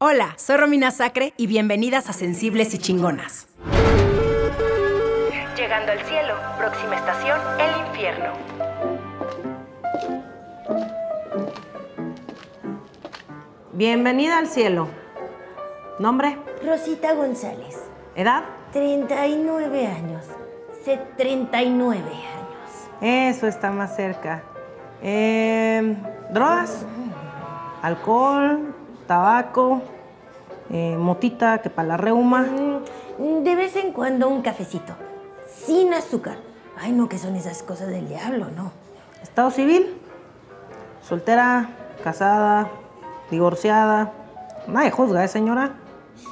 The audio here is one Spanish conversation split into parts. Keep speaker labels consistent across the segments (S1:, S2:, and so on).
S1: Hola, soy Romina Sacre y bienvenidas a Sensibles y Chingonas.
S2: Llegando al cielo, próxima estación, el infierno.
S3: Bienvenida al cielo. ¿Nombre?
S4: Rosita González,
S3: ¿Edad?
S4: 39 años. Se 39 años.
S3: Eso está más cerca. Eh, ¿Drogas? ¿Alcohol? ¿Tabaco? eh, ¿Motita que para la reuma?
S4: Mm, De vez en cuando un cafecito. Sin azúcar. Ay, no, que son esas cosas del diablo, no.
S3: ¿Estado civil? ¿Soltera? ¿Casada? ¿Divorciada? Nadie juzga, ¿eh, señora?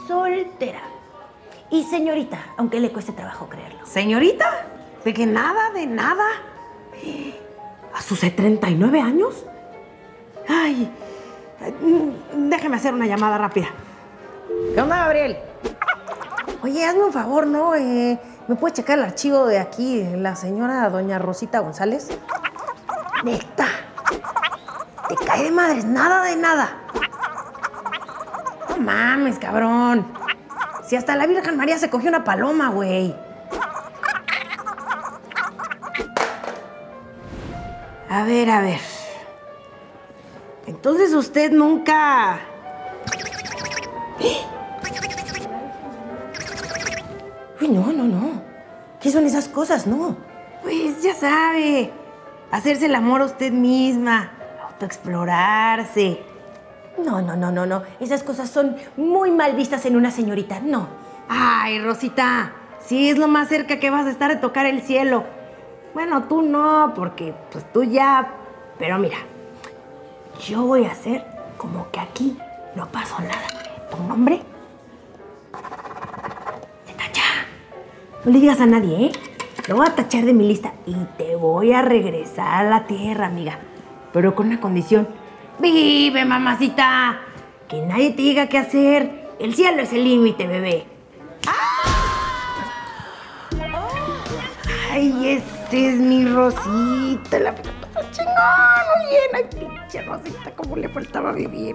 S4: Soltera. Y señorita, aunque le cueste trabajo creerlo.
S3: ¿Señorita? ¿De que nada, de nada? ¿A sus 39 años? Ay, déjeme hacer una llamada rápida. ¿Qué onda, Gabriel?
S4: Oye, hazme un favor, ¿no? Eh, ¿Me puede checar el archivo de aquí, de la señora doña Rosita González? Neta. Te cae de madres, nada de nada. No mames, cabrón. Si hasta la Virgen María se cogió una paloma, güey. A ver, a ver. Entonces usted nunca... Uy, no, no, no. ¿Qué son esas cosas? No. Pues ya sabe. Hacerse el amor a usted misma. Autoexplorarse. No, no, no, no, no. Esas cosas son muy mal vistas en una señorita. No. Ay, Rosita. Sí, es lo más cerca que vas a estar de tocar el cielo. Bueno, tú no, porque pues tú ya. Pero mira, yo voy a hacer como que aquí no pasó nada. ¿Tu nombre? Se tacha. No le digas a nadie, ¿eh? Lo voy a tachar de mi lista y te voy a regresar a la tierra, amiga. Pero con una condición. Vive, mamacita. Que nadie te diga qué hacer. El cielo es el límite, bebé. Ay, ese es mi Rosita, la puta chingón, bien. Ay, pinche Rosita, cómo le faltaba vivir.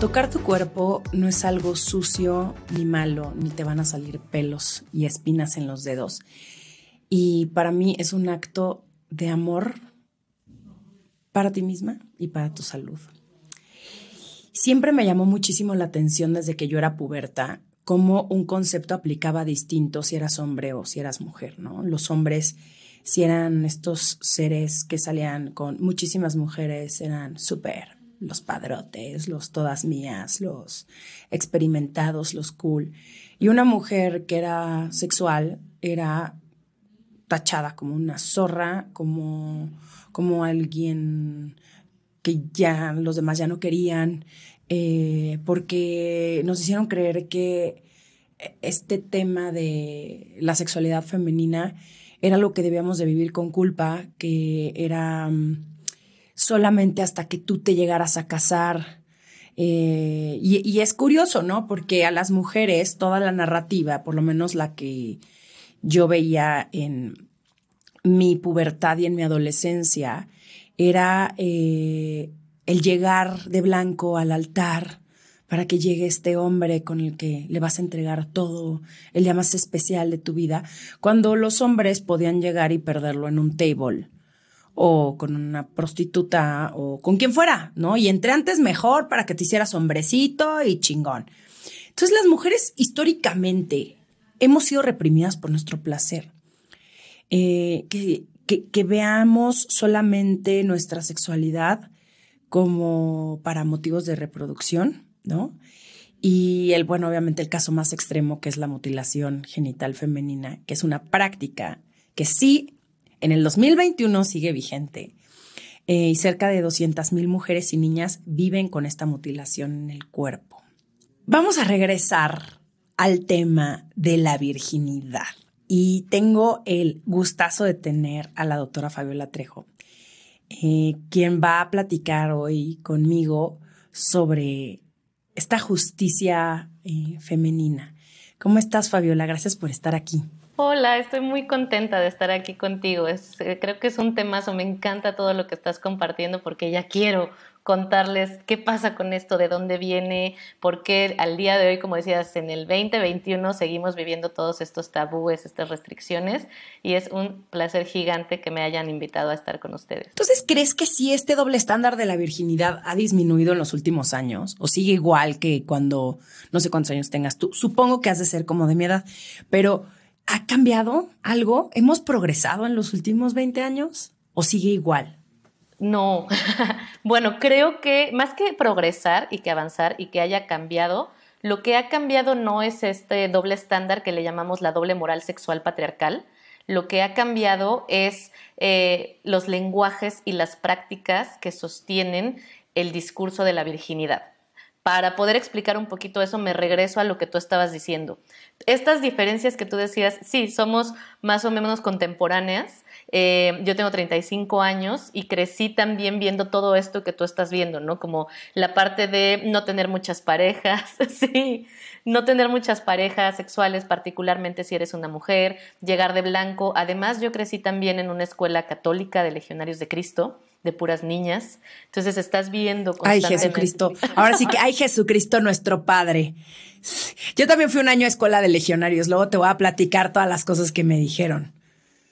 S1: Tocar tu cuerpo no es algo sucio ni malo, ni te van a salir pelos y espinas en los dedos. Y para mí es un acto de amor para ti misma y para tu salud. Siempre me llamó muchísimo la atención desde que yo era puberta cómo un concepto aplicaba distinto si eras hombre o si eras mujer, ¿no? Los hombres, si eran estos seres que salían con muchísimas mujeres, eran súper los padrotes, los todas mías, los experimentados, los cool. Y una mujer que era sexual era tachada como una zorra, como, como alguien que ya los demás ya no querían, eh, porque nos hicieron creer que este tema de la sexualidad femenina era lo que debíamos de vivir con culpa, que era um, solamente hasta que tú te llegaras a casar. Eh, y, es curioso, ¿no? Porque a las mujeres toda la narrativa, por lo menos la que yo veía en mi pubertad y en mi adolescencia, era eh, el llegar de blanco al altar para que llegue este hombre con el que le vas a entregar todo, el día más especial de tu vida, cuando los hombres podían llegar y perderlo en un table o con una prostituta o con quien fuera, ¿no? Y entre antes mejor para que te hicieras hombrecito y chingón. Entonces las mujeres históricamente hemos sido reprimidas por nuestro placer. Eh, que, veamos solamente nuestra sexualidad como para motivos de reproducción, ¿no? Y el, bueno, obviamente el caso más extremo que es la mutilación genital femenina, que es una práctica que sí en el 2021 sigue vigente, eh, y cerca de 200 mil mujeres y niñas viven con esta mutilación en el cuerpo. Vamos a regresar al tema de la virginidad y tengo el gustazo de tener a la doctora Fabiola Trejo, eh, quien va a platicar hoy conmigo sobre esta justicia eh, femenina. ¿Cómo estás, Fabiola? Gracias por estar aquí.
S5: Hola, estoy muy contenta de estar aquí contigo. Eh, creo que es un temazo, me encanta todo lo que estás compartiendo porque ya quiero contarles qué pasa con esto, de dónde viene, por qué al día de hoy, como decías, en el 2021 seguimos viviendo todos estos tabúes, estas restricciones y es un placer gigante que me hayan invitado a estar con ustedes.
S1: Entonces, ¿crees que sí este doble estándar de la virginidad ha disminuido en los últimos años o sigue igual que cuando no sé cuántos años tengas tú? Supongo que has de ser como de mi edad, pero ¿ha cambiado algo? ¿Hemos progresado en los últimos 20 años o sigue igual?
S5: No, bueno, creo que más que progresar y que avanzar y que haya cambiado, lo que ha cambiado no es este doble estándar que le llamamos la doble moral sexual patriarcal. Lo que ha cambiado es eh, los lenguajes y las prácticas que sostienen el discurso de la virginidad. Para poder explicar un poquito eso, me regreso a lo que tú estabas diciendo. Estas diferencias que tú decías, sí, somos más o menos contemporáneas, eh, yo tengo 35 años y crecí también viendo todo esto que tú estás viendo, ¿no? Como la parte de no tener muchas parejas, sí, no tener muchas parejas sexuales, particularmente si eres una mujer, llegar de blanco. Además, yo crecí también en una escuela católica de legionarios de Cristo de puras niñas. Entonces estás viendo
S1: constantemente. Ay, Jesucristo. Ahora sí que, ay, Jesucristo, nuestro Padre. Yo también fui un año a escuela de legionarios. Luego te voy a platicar todas las cosas que me dijeron.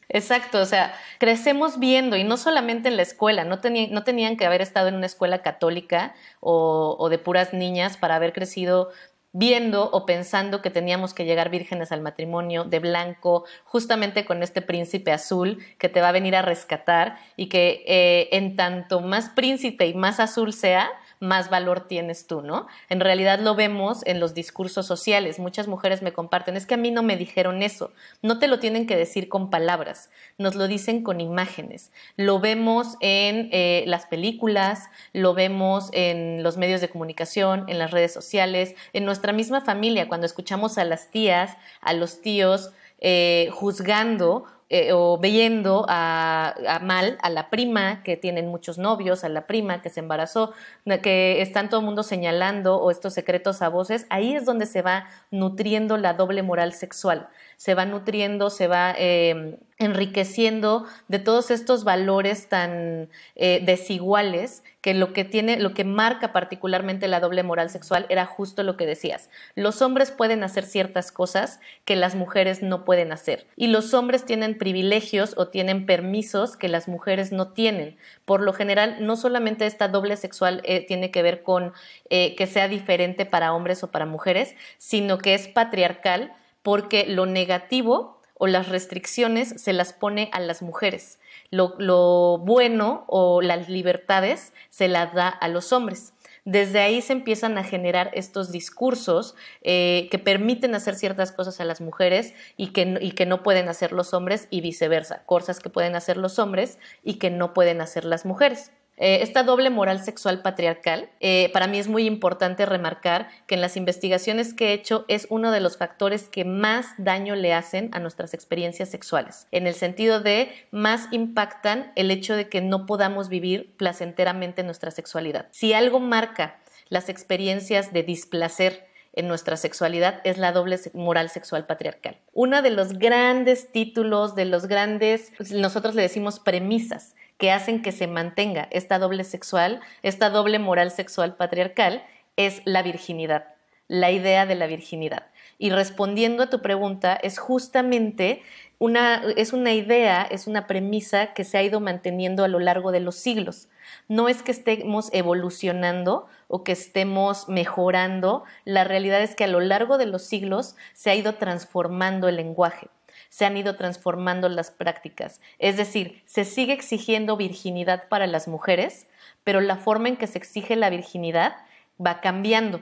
S5: Exacto, o sea, crecemos viendo, y no solamente en la escuela, no, no tenían que haber estado en una escuela católica o, o de puras niñas para haber crecido viendo o pensando que teníamos que llegar vírgenes al matrimonio de blanco, justamente con este príncipe azul que te va a venir a rescatar y que eh, en tanto más príncipe y más azul sea, más valor tienes tú, ¿no? En realidad lo vemos en los discursos sociales. Muchas mujeres me comparten, es que a mí no me dijeron eso. No te lo tienen que decir con palabras, nos lo dicen con imágenes. Lo vemos en eh, las películas, lo vemos en los medios de comunicación, en las redes sociales, en nuestra misma familia, cuando escuchamos a las tías, a los tíos, eh, juzgando eh, o viendo a, mal a la prima que tienen muchos novios, a la prima que se embarazó, que están todo el mundo señalando o estos secretos a voces, ahí es donde se va nutriendo la doble moral sexual, se va nutriendo, se va em, enriqueciendo de todos estos valores tan eh, desiguales que lo que tiene, lo que marca particularmente la doble moral sexual era justo lo que decías. Los hombres pueden hacer ciertas cosas que las mujeres no pueden hacer. Y los hombres tienen privilegios o tienen permisos que las mujeres no tienen. Por lo general, no solamente esta doble sexual eh, tiene que ver con eh, que sea diferente para hombres o para mujeres, sino que es patriarcal porque lo negativo o las restricciones se las pone a las mujeres lo, bueno o las libertades se las da a los hombres. Desde ahí se empiezan a generar estos discursos eh, que permiten hacer ciertas cosas a las mujeres y que, y que no pueden hacer los hombres y viceversa, cosas que pueden hacer los hombres y que no pueden hacer las mujeres. Eh, esta doble moral sexual patriarcal, eh, para mí es muy importante remarcar que en las investigaciones que he hecho es uno de los factores que más daño le hacen a nuestras experiencias sexuales, en el sentido de más impactan el hecho de que no podamos vivir placenteramente nuestra sexualidad. Si algo marca las experiencias de displacer, en nuestra sexualidad es la doble moral sexual patriarcal. Uno de los grandes títulos, de los grandes, pues, nosotros le decimos premisas que hacen que se mantenga esta doble sexual, esta doble moral sexual patriarcal, es la virginidad, la idea de la virginidad. Y respondiendo a tu pregunta, es justamente una, es una idea, es una premisa que se ha ido manteniendo a lo largo de los siglos. No es que estemos evolucionando o que estemos mejorando, la realidad es que a lo largo de los siglos se ha ido transformando el lenguaje se han ido transformando las prácticas. Es decir, se sigue exigiendo virginidad para las mujeres, pero la forma en que se exige la virginidad va cambiando.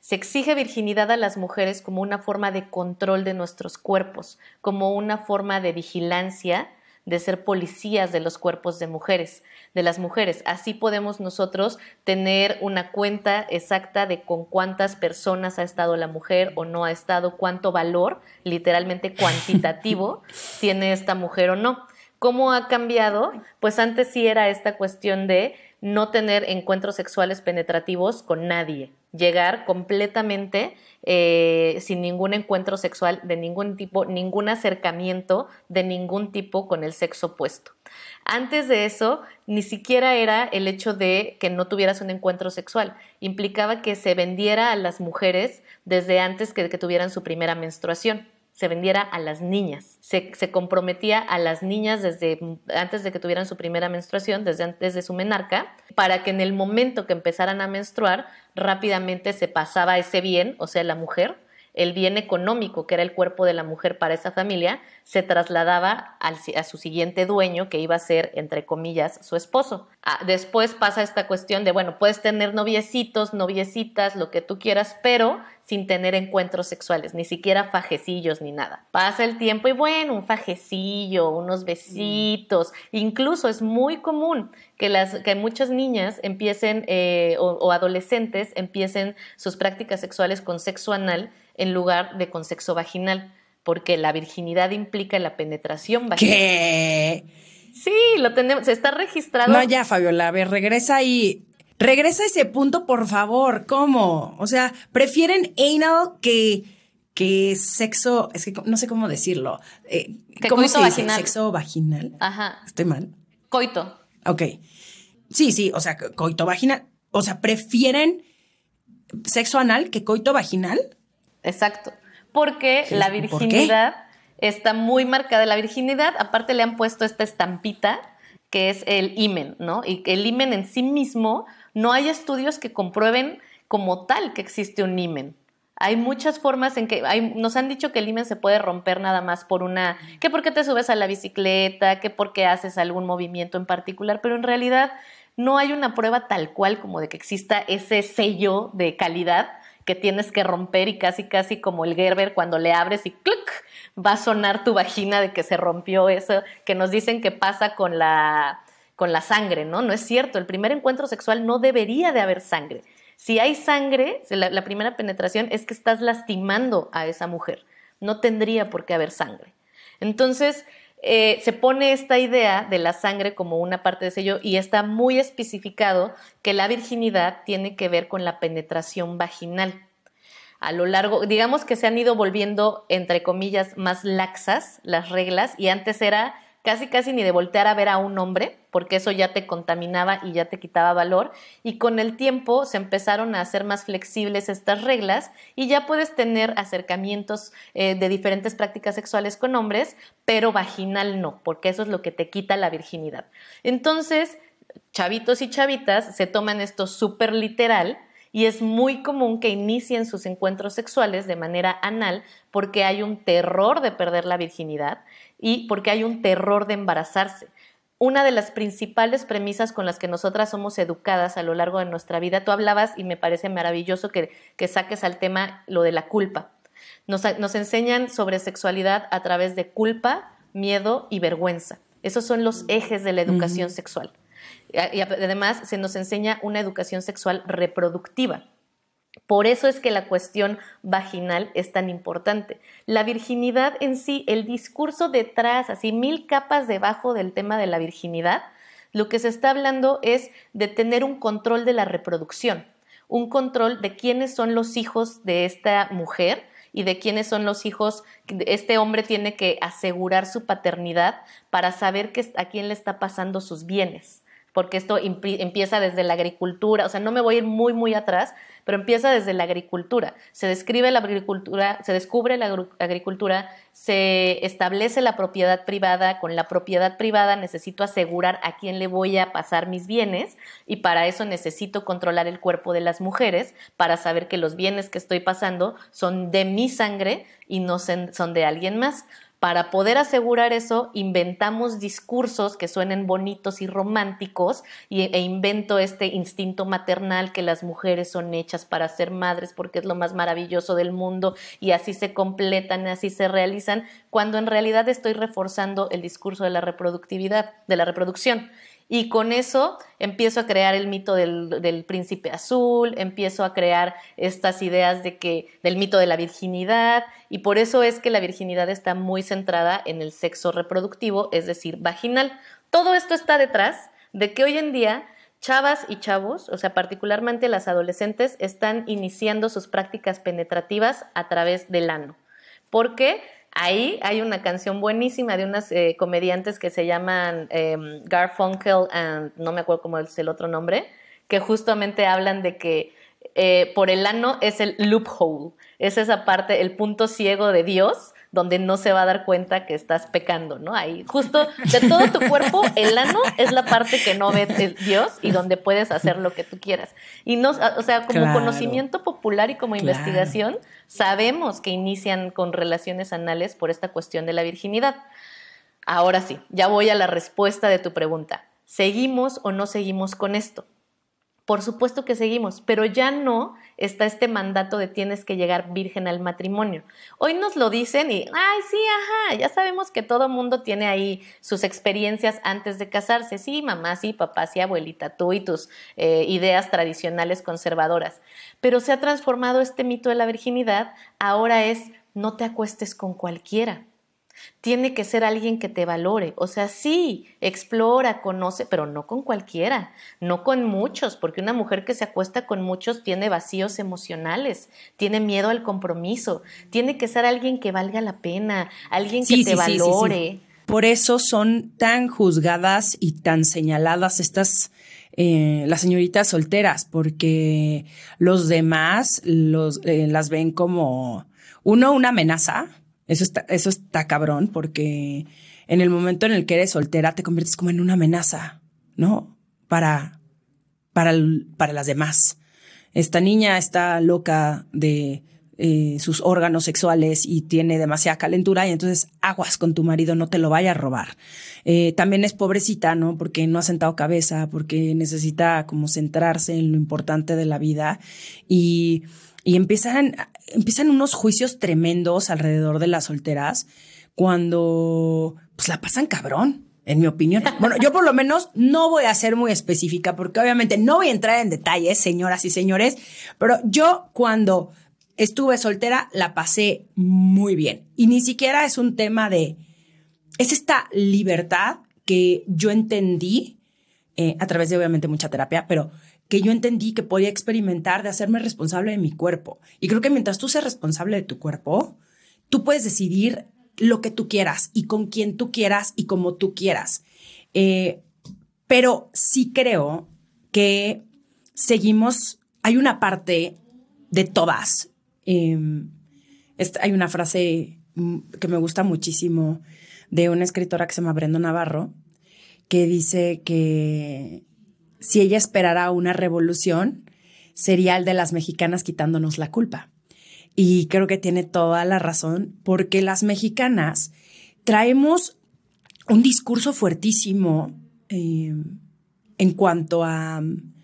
S5: Se exige virginidad a las mujeres como una forma de control de nuestros cuerpos, como una forma de vigilancia de ser policías de los cuerpos de mujeres, de las mujeres. Así podemos nosotros tener una cuenta exacta de con cuántas personas ha estado la mujer o no ha estado, cuánto valor, literalmente cuantitativo, tiene esta mujer o no. ¿Cómo ha cambiado? Pues antes sí era esta cuestión de no tener encuentros sexuales penetrativos con nadie, llegar completamente eh, sin ningún encuentro sexual de ningún tipo, ningún acercamiento de ningún tipo con el sexo opuesto. Antes de eso, ni siquiera era el hecho de que no tuvieras un encuentro sexual, implicaba que se vendiera a las mujeres desde antes que, que tuvieran su primera menstruación se vendiera a las niñas. Se, comprometía a las niñas desde antes de que tuvieran su primera menstruación, desde antes de su menarca, para que en el momento que empezaran a menstruar, rápidamente se pasaba ese bien, o sea, la mujer, el bien económico, que era el cuerpo de la mujer para esa familia, se trasladaba a su siguiente dueño, que iba a ser, entre comillas, su esposo. Ah, después pasa esta cuestión de, bueno, puedes tener noviecitos, noviecitas, lo que tú quieras, pero sin tener encuentros sexuales, ni siquiera fajecillos ni nada. Pasa el tiempo y bueno, un fajecillo, unos besitos, incluso es muy común que, las, que muchas niñas empiecen eh, o adolescentes empiecen sus prácticas sexuales con sexo anal en lugar de con sexo vaginal, porque la virginidad implica la penetración vaginal.
S1: ¿Qué?
S5: Sí, lo tenemos, se está registrado.
S1: No, ya, Fabiola, a ver, regresa ahí. Regresa a ese punto, por favor. ¿Cómo? O sea, prefieren anal que, que sexo, es que no sé cómo decirlo. Eh, ¿Cómo se dice? Sexo vaginal.
S5: Ajá.
S1: ¿Estoy mal?
S5: Coito.
S1: Ok. Sí, sí, o sea, coito vaginal. O sea, prefieren sexo anal que coito vaginal.
S5: Exacto. Porque la virginidad está muy marcada. La virginidad, aparte le han puesto esta estampita que es el imen, ¿no? Y el imen en sí mismo, no hay estudios que comprueben como tal que existe un imen. Hay muchas formas en que nos han dicho que el imen se puede romper nada más por una, que porque te subes a la bicicleta, que porque haces algún movimiento en particular, pero en realidad no hay una prueba tal cual como de que exista ese sello de calidad que tienes que romper y casi casi como el Gerber cuando le abres y ¡cluc! va a sonar tu vagina de que se rompió eso, que nos dicen que pasa con la, con la sangre, ¿no? No es cierto, el primer encuentro sexual no debería de haber sangre. Si hay sangre, la, primera penetración es que estás lastimando a esa mujer, no tendría por qué haber sangre. Entonces, eh, se pone esta idea de la sangre como una parte de sello y está muy especificado que la virginidad tiene que ver con la penetración vaginal. A lo largo, digamos que se han ido volviendo, entre comillas, más laxas las reglas y antes era casi casi ni de voltear a ver a un hombre, porque eso ya te contaminaba y ya te quitaba valor. Y con el tiempo se empezaron a hacer más flexibles estas reglas y ya puedes tener acercamientos eh, de diferentes prácticas sexuales con hombres, pero vaginal no, porque eso es lo que te quita la virginidad. Entonces, chavitos y chavitas se toman esto súper literal y es muy común que inicien sus encuentros sexuales de manera anal porque hay un terror de perder la virginidad y porque hay un terror de embarazarse. Una de las principales premisas con las que nosotras somos educadas a lo largo de nuestra vida, tú hablabas y me parece maravilloso que, saques al tema lo de la culpa. Nos, nos enseñan sobre sexualidad a través de culpa, miedo y vergüenza. Esos son los ejes de la educación sexual. Y además se nos enseña una educación sexual reproductiva. Por eso es que la cuestión vaginal es tan importante. La virginidad en sí, el discurso detrás, así mil capas debajo del tema de la virginidad, lo que se está hablando es de tener un control de la reproducción, un control de quiénes son los hijos de esta mujer y de quiénes son los hijos. Este hombre tiene que asegurar su paternidad para saber a quién le está pasando sus bienes porque esto empieza desde la agricultura, o sea, no me voy a ir muy, muy atrás, pero empieza desde la agricultura. Se describe la agricultura, se descubre la agricultura, se establece la propiedad privada, con la propiedad privada necesito asegurar a quién le voy a pasar mis bienes y para eso necesito controlar el cuerpo de las mujeres para saber que los bienes que estoy pasando son de mi sangre y no son de alguien más. Para poder asegurar eso, inventamos discursos que suenen bonitos y románticos e invento este instinto maternal que las mujeres son hechas para ser madres porque es lo más maravilloso del mundo y así se completan, así se realizan, cuando en realidad estoy reforzando el discurso de la reproductividad, de la reproducción. Y con eso empiezo a crear el mito del, príncipe azul, empiezo a crear estas ideas de que, del mito de la virginidad, y por eso es que la virginidad está muy centrada en el sexo reproductivo, es decir, vaginal. Todo esto está detrás de que hoy en día chavas y chavos, o sea, particularmente las adolescentes, están iniciando sus prácticas penetrativas a través del ano. ¿Por qué? Ahí hay una canción buenísima de unas eh, comediantes que se llaman em, Garfunkel and no me acuerdo cómo es el otro nombre, que justamente hablan de que eh, por el ano es el loophole, es esa parte, el punto ciego de Dios, donde no se va a dar cuenta que estás pecando, ¿no? Ahí, justo de todo tu cuerpo, el ano es la parte que no ve Dios y donde puedes hacer lo que tú quieras. Y no, o sea, como conocimiento popular y como investigación, sabemos que inician con relaciones anales por esta cuestión de la virginidad. Ahora sí, ya voy a la respuesta de tu pregunta. ¿Seguimos o no seguimos con esto? Por supuesto que seguimos, pero ya no está este mandato de tienes que llegar virgen al matrimonio. Hoy nos lo dicen y, ay, sí, ajá, ya sabemos que todo mundo tiene ahí sus experiencias antes de casarse. Sí, mamá, sí, papá, sí, abuelita, tú y tus eh, ideas tradicionales conservadoras. Pero se ha transformado este mito de la virginidad, ahora es no te acuestes con cualquiera tiene que ser alguien que te valore. O sea, sí, explora, conoce, pero no con cualquiera, no con muchos, porque una mujer que se acuesta con muchos tiene vacíos emocionales, tiene miedo al compromiso. Tiene que ser alguien que valga la pena, alguien que te valore.
S1: Por eso son tan juzgadas y tan señaladas estas eh, las señoritas solteras, porque los demás los, eh, las ven como uno una amenaza eso está, eso está cabrón porque en el momento en el que eres soltera te conviertes como en una amenaza, ¿no? Para, para, para las demás. Esta niña está loca de eh, sus órganos sexuales y tiene demasiada calentura y entonces aguas con tu marido, no te lo vaya a robar. Eh, también es pobrecita, ¿no? Porque no ha sentado cabeza, porque necesita como centrarse en lo importante de la vida y y empiezan, empiezan unos juicios tremendos alrededor de las solteras cuando pues la pasan cabrón, en mi opinión. Bueno, yo por lo menos no voy a ser muy específica porque obviamente no voy a entrar en detalles, señoras y señores, pero yo cuando estuve soltera la pasé muy bien. Y ni siquiera es un tema de, es esta libertad que yo entendí eh, a través de obviamente mucha terapia, pero que yo entendí que podía experimentar de hacerme responsable de mi cuerpo. Y creo que mientras tú seas responsable de tu cuerpo, tú puedes decidir lo que tú quieras y con quien tú quieras y como tú quieras. Eh, pero sí creo que seguimos, hay una parte de todas. Em, hay una frase mm, que me gusta muchísimo de una escritora que se llama Brenda Navarro, que dice que si ella esperara una revolución, sería el de las mexicanas quitándonos la culpa. Y creo que tiene toda la razón, porque las mexicanas traemos un discurso fuertísimo eh, en cuanto a mm,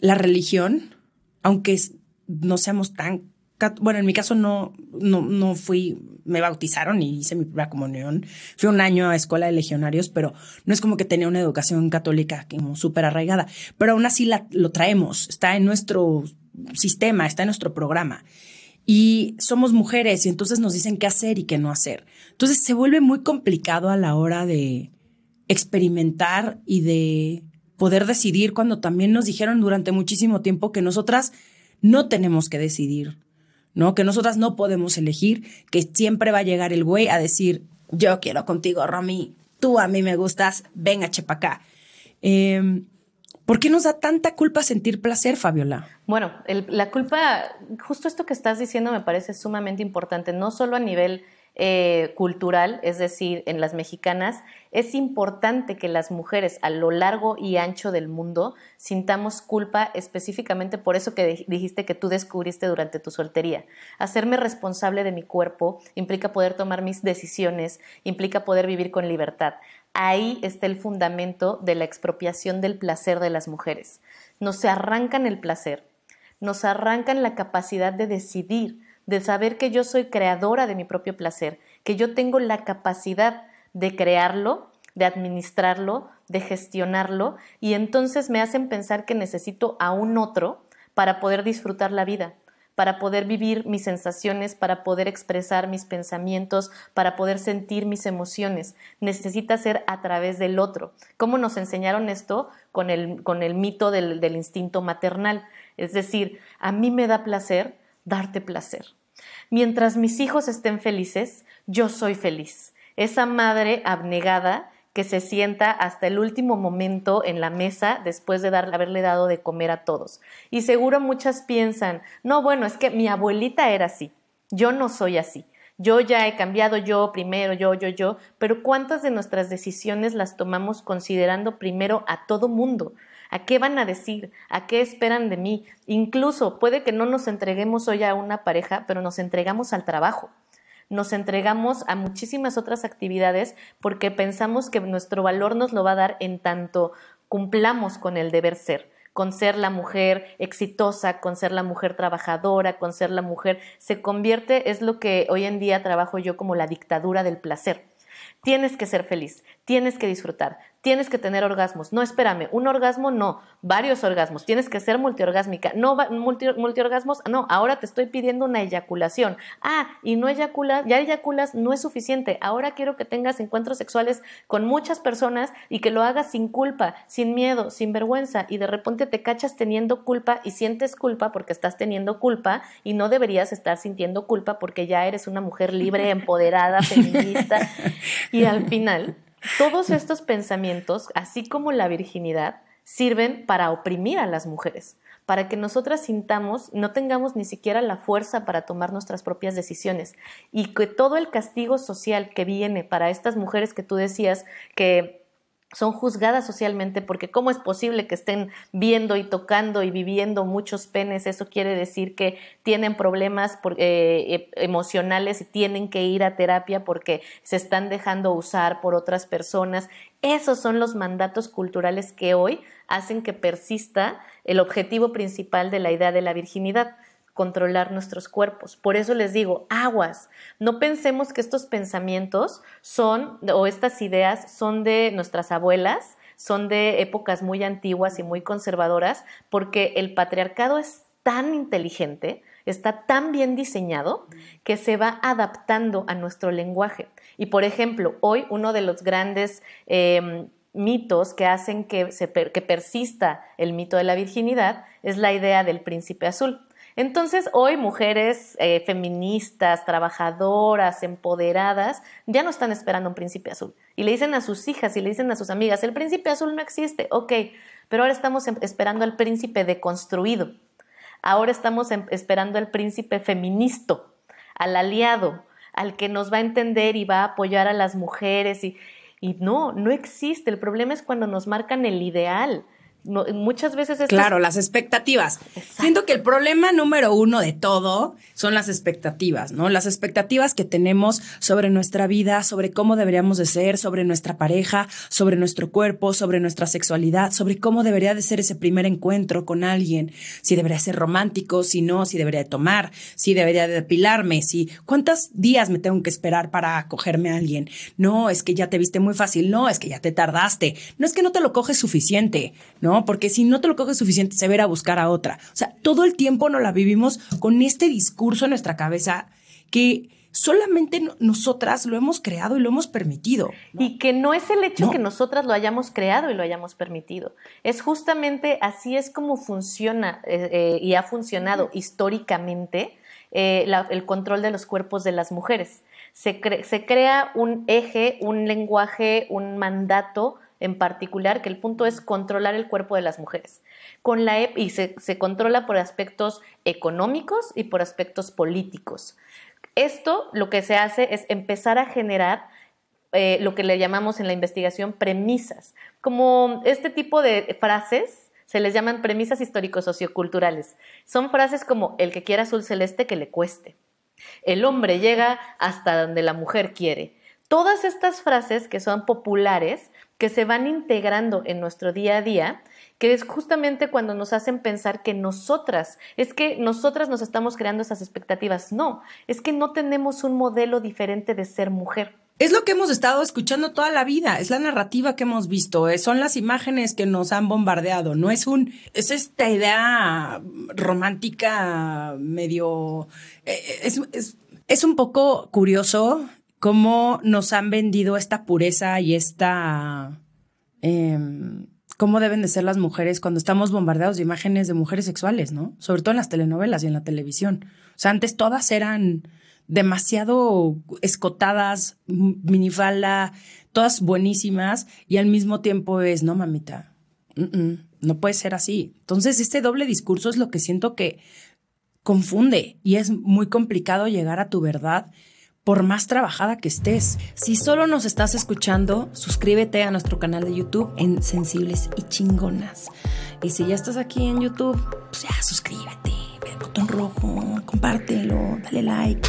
S1: la religión, aunque no seamos tan bueno, en mi caso no, no, no fui, me bautizaron y hice mi primera comunión. Fui un año a escuela de legionarios, pero no es como que tenía una educación católica como súper arraigada. Pero aún así la, lo traemos, está en nuestro sistema, está en nuestro programa. Y somos mujeres y entonces nos dicen qué hacer y qué no hacer. Entonces se vuelve muy complicado a la hora de experimentar y de poder decidir cuando también nos dijeron durante muchísimo tiempo que nosotras no tenemos que decidir ¿no? Que nosotras no podemos elegir, que siempre va a llegar el güey a decir, yo quiero contigo, Romy, tú a mí me gustas, venga, chepa acá. Em, ¿Por qué nos da tanta culpa sentir placer, Fabiola?
S5: Bueno, la culpa, justo esto que estás diciendo me parece sumamente importante, no solo a nivel eh, cultural, es decir, en las mexicanas, es importante que las mujeres a lo largo y ancho del mundo sintamos culpa específicamente por eso que dijiste que tú descubriste durante tu soltería. Hacerme responsable de mi cuerpo implica poder tomar mis decisiones, implica poder vivir con libertad. Ahí está el fundamento de la expropiación del placer de las mujeres. Nos arrancan el placer, nos arrancan la capacidad de decidir, de saber que yo soy creadora de mi propio placer, que yo tengo la capacidad de crearlo, de administrarlo, de gestionarlo, y entonces me hacen pensar que necesito a un otro para poder disfrutar la vida, para poder vivir mis sensaciones, para poder expresar mis pensamientos, para poder sentir mis emociones. Necesita ser a través del otro. ¿Cómo nos enseñaron esto? Con el, con el mito del, del instinto maternal. Es decir, a mí me da placer darte placer. Mientras mis hijos estén felices, yo soy feliz. Esa madre abnegada que se sienta hasta el último momento en la mesa después de haberle dado de comer a todos. Y seguro muchas piensan, no, bueno, es que mi abuelita era así, yo no soy así. Yo ya he cambiado yo primero, yo, yo, yo, pero ¿cuántas de nuestras decisiones las tomamos considerando primero a todo mundo? ¿A qué van a decir? ¿A qué esperan de mí? Incluso puede que no nos entreguemos hoy a una pareja, pero nos entregamos al trabajo. Nos entregamos a muchísimas otras actividades porque pensamos que nuestro valor nos lo va a dar en tanto cumplamos con el deber ser con ser la mujer exitosa, con ser la mujer trabajadora, con ser la mujer, se convierte, es lo que hoy en día trabajo yo como la dictadura del placer. Tienes que ser feliz, tienes que disfrutar, tienes que tener orgasmos. No, espérame, un orgasmo no, varios orgasmos. Tienes que ser multiorgásmica. No, multi, multiorgasmos, no, ahora te estoy pidiendo una eyaculación. Ah, y no eyaculas, ya eyaculas, no es suficiente. Ahora quiero que tengas encuentros sexuales con muchas personas y que lo hagas sin culpa, sin miedo, sin vergüenza. Y de repente te cachas teniendo culpa y sientes culpa porque estás teniendo culpa y no deberías estar sintiendo culpa porque ya eres una mujer libre, empoderada, feminista. Y al final todos estos pensamientos, así como la virginidad, sirven para oprimir a las mujeres, para que nosotras sintamos, no tengamos ni siquiera la fuerza para tomar nuestras propias decisiones. Y que todo el castigo social que viene para estas mujeres que tú decías que son juzgadas socialmente porque cómo es posible que estén viendo y tocando y viviendo muchos penes, eso quiere decir que tienen problemas eh, e, emocionales y tienen que ir a terapia porque se están dejando usar por otras personas. Esos son los mandatos culturales que hoy hacen que persista el objetivo principal de la idea de la virginidad controlar nuestros cuerpos. Por eso les digo, aguas, no pensemos que estos pensamientos son, o estas ideas son de nuestras abuelas, son de épocas muy antiguas y muy conservadoras, porque el patriarcado es tan inteligente, está tan bien diseñado, que se va adaptando a nuestro lenguaje. Y por ejemplo, hoy uno de los grandes... Em, mitos que hacen que, se que persista el mito de la virginidad es la idea del príncipe azul. Entonces, hoy mujeres eh, feministas, trabajadoras, empoderadas, ya no están esperando un príncipe azul. Y le dicen a sus hijas y le dicen a sus amigas, el príncipe azul no existe, ok, pero ahora estamos em, esperando al príncipe deconstruido. Ahora estamos em, esperando al príncipe feminista, al aliado, al que nos va a entender y va a apoyar a las mujeres. Y, y no, no existe. El problema es cuando nos marcan el ideal muchas veces es
S1: Claro, las expectativas. Siento que el problema número uno de todo son las expectativas, ¿no? Las expectativas que tenemos sobre nuestra vida, sobre cómo deberíamos de ser, sobre nuestra pareja, sobre nuestro cuerpo, sobre nuestra sexualidad, sobre cómo debería de ser ese primer encuentro con alguien, si debería ser romántico, si no, si debería de tomar, si debería de depilarme, si cuántos días me tengo que esperar para acogerme a alguien. No, es que ya te viste muy fácil, no, es que ya te tardaste, no es que no te lo coges suficiente, ¿no? Porque si no te lo coges suficiente, se verá a buscar a otra. O sea, todo el tiempo nos la vivimos con este discurso en nuestra cabeza que solamente nosotras lo hemos creado y lo hemos permitido.
S5: Y que no es el hecho que nosotras lo hayamos creado y lo hayamos permitido. Es justamente así es como funciona eh, eh, y ha funcionado históricamente eh, el control de los cuerpos de las mujeres. Se, se crea un eje, un lenguaje, un mandato en particular, que el punto es controlar el cuerpo de las mujeres. Con la, y se, se controla por aspectos económicos y por aspectos políticos. Esto lo que se hace es empezar a generar eh, lo que le llamamos en la investigación premisas, como este tipo de frases se les llaman premisas histórico-socioculturales. Son frases como el que quiera azul celeste que le cueste. El hombre llega hasta donde la mujer quiere. Todas estas frases que son populares, que se van integrando en nuestro día a día, que es justamente cuando nos hacen pensar que nosotras, es que nosotras nos estamos creando esas expectativas. No, es que no tenemos un modelo diferente de ser mujer.
S1: Es lo que hemos estado escuchando toda la vida, es la narrativa que hemos visto, eh, son las imágenes que nos han bombardeado, no es un, es esta idea romántica medio, eh, es, es, es un poco curioso cómo nos han vendido esta pureza y esta, eh, cómo deben de ser las mujeres cuando estamos bombardeados de imágenes de mujeres sexuales, ¿no? Sobre todo en las telenovelas y en la televisión. O sea, antes todas eran demasiado escotadas, minifalda, todas buenísimas y al mismo tiempo es, no, mamita, no puede ser así. Entonces, este doble discurso es lo que siento que confunde y es muy complicado llegar a tu verdad por más trabajada que estés. Si solo nos estás escuchando, suscríbete a nuestro canal de YouTube en Sensibles y Chingonas. Y si ya estás aquí en YouTube, pues ya suscríbete, el botón rojo, compártelo, dale like.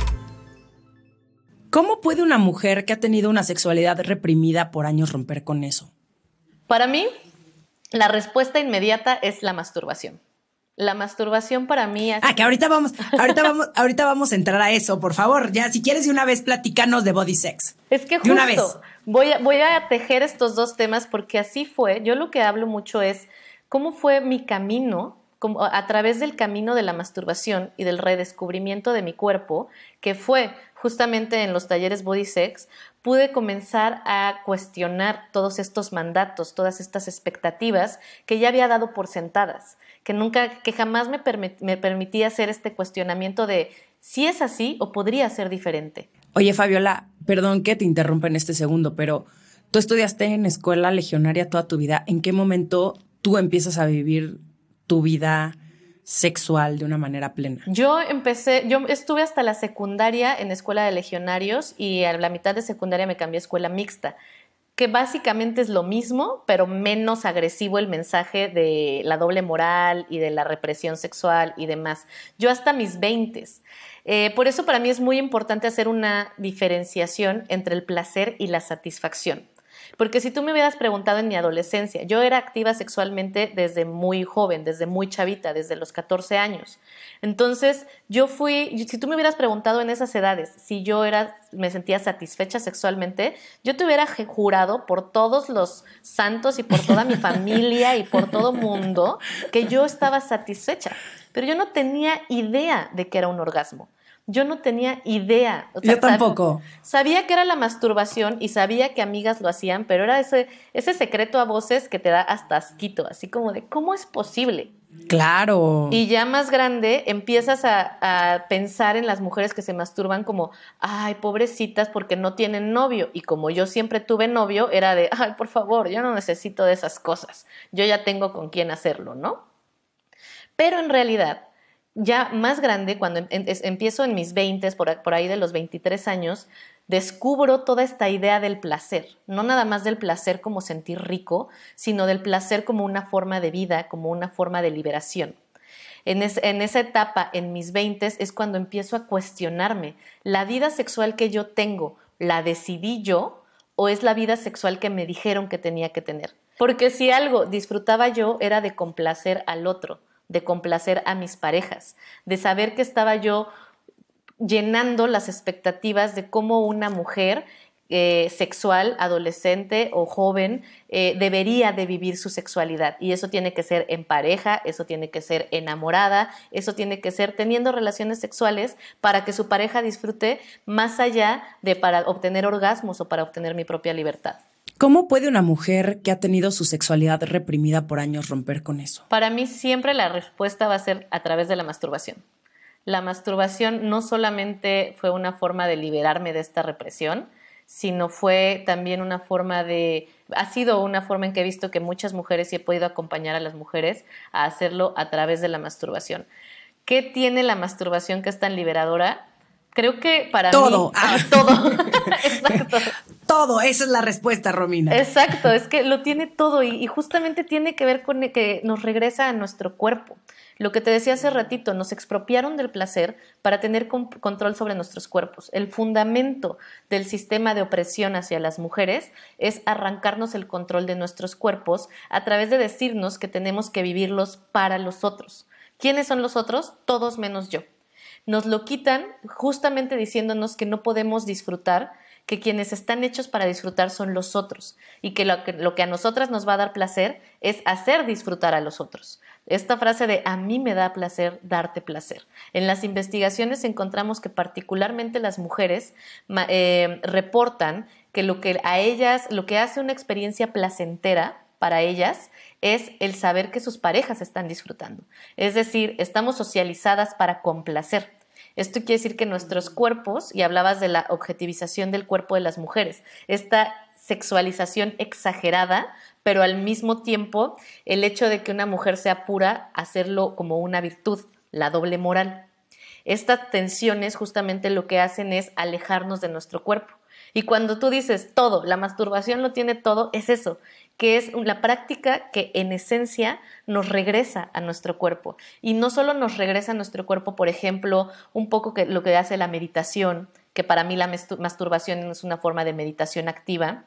S1: ¿Cómo puede una mujer que ha tenido una sexualidad reprimida por años romper con eso?
S5: Para mí, la respuesta inmediata es la masturbación. La masturbación para mí.
S1: Ah, que ahorita vamos, ahorita vamos, ahorita vamos a entrar a eso, por favor. Ya, si quieres de una vez platicanos de body sex.
S5: Es que justo una vez. Voy, a, voy a tejer estos dos temas porque así fue. Yo lo que hablo mucho es cómo fue mi camino como a través del camino de la masturbación y del redescubrimiento de mi cuerpo, que fue justamente en los talleres Body Sex, pude comenzar a cuestionar todos estos mandatos, todas estas expectativas que ya había dado por sentadas, que nunca, que jamás me, me permitía hacer este cuestionamiento de si es así o podría ser diferente.
S1: Oye, Fabiola, perdón que te interrumpa en este segundo, pero tú estudiaste en escuela legionaria toda tu vida. ¿En qué momento tú empiezas a vivir tu vida sexual de una manera plena?
S5: Yo empecé, yo estuve hasta la secundaria en escuela de legionarios y a la mitad de secundaria me cambié a escuela mixta, que básicamente es lo mismo, pero menos agresivo el mensaje de la doble moral y de la represión sexual y demás. Yo hasta mis veintes. Eh, por eso para mí es muy importante hacer una diferenciación entre el placer y la satisfacción. Porque si tú me hubieras preguntado en mi adolescencia, yo era activa sexualmente desde muy joven, desde muy chavita, desde los 14 años. Entonces, yo fui, si tú me hubieras preguntado en esas edades si yo era, me sentía satisfecha sexualmente, yo te hubiera jurado por todos los santos y por toda mi familia y por todo mundo que yo estaba satisfecha. Pero yo no tenía idea de que era un orgasmo. Yo no tenía idea.
S1: Yo tampoco.
S5: Sabía que era la masturbación y sabía que amigas lo hacían, pero era ese, ese secreto a voces que te da hasta asquito, así como de, ¿cómo es posible?
S1: Claro.
S5: Y ya más grande empiezas a, a, pensar en las mujeres que se masturban como, ay, pobrecitas porque no tienen novio. Y como yo siempre tuve novio, era de, ay, por favor, yo no necesito de esas cosas. Yo ya tengo con quién hacerlo, ¿no? Pero en realidad ya más grande, cuando em, empiezo en mis 20, por, por ahí de los 23 años, descubro toda esta idea del placer, no nada más del placer como sentir rico, sino del placer como una forma de vida, como una forma de liberación. En, en, esa etapa, en mis 20, es cuando empiezo a cuestionarme, ¿la vida sexual que yo tengo, la decidí yo o es la vida sexual que me dijeron que tenía que tener? Porque si algo disfrutaba yo era de complacer al otro, de complacer a mis parejas, de saber que estaba yo llenando las expectativas de cómo una mujer eh, sexual, adolescente o joven eh, debería de vivir su sexualidad. Y eso tiene que ser en pareja, eso tiene que ser enamorada, eso tiene que ser teniendo relaciones sexuales para que su pareja disfrute más allá de para obtener orgasmos o para obtener mi propia libertad.
S1: ¿Cómo puede una mujer que ha tenido su sexualidad reprimida por años romper con eso?
S5: Para mí siempre la respuesta va a ser a través de la masturbación. La masturbación no solamente fue una forma de liberarme de esta represión, sino fue también una forma de, ha sido una forma en que he visto que muchas mujeres y he podido acompañar a las mujeres a hacerlo a través de la masturbación. ¿Qué tiene la masturbación que es tan liberadora? Creo que para
S1: todo.
S5: mí... Ah, todo. Exacto.
S1: Todo, esa es la respuesta, Romina.
S5: Exacto, es que lo tiene todo y, y, justamente tiene que ver con que nos regresa a nuestro cuerpo. Lo que te decía hace ratito, nos expropiaron del placer para tener control sobre nuestros cuerpos. El fundamento del sistema de opresión hacia las mujeres es arrancarnos el control de nuestros cuerpos a través de decirnos que tenemos que vivirlos para los otros. ¿Quiénes son los otros? Todos menos yo nos lo quitan justamente diciéndonos que no podemos disfrutar, que quienes están hechos para disfrutar son los otros y que lo, que a nosotras nos va a dar placer es hacer disfrutar a los otros. Esta frase de a mí me da placer darte placer. En las investigaciones encontramos que particularmente las mujeres eh, reportan que lo que a ellas, lo que hace una experiencia placentera para ellas es el saber que sus parejas están disfrutando. Es decir, estamos socializadas para complacer. Esto quiere decir que nuestros cuerpos, y hablabas de la objetivización del cuerpo de las mujeres, esta sexualización exagerada, pero al mismo tiempo el hecho de que una mujer sea pura, hacerlo como una virtud, la doble moral. Estas tensiones justamente lo que hacen es alejarnos de nuestro cuerpo. Y cuando tú dices todo, la masturbación lo tiene todo, es eso, que es la práctica que en esencia nos regresa a nuestro cuerpo. Y no solo nos regresa a nuestro cuerpo, por ejemplo, un poco que lo que hace la meditación, que para mí la masturbación es una forma de meditación activa,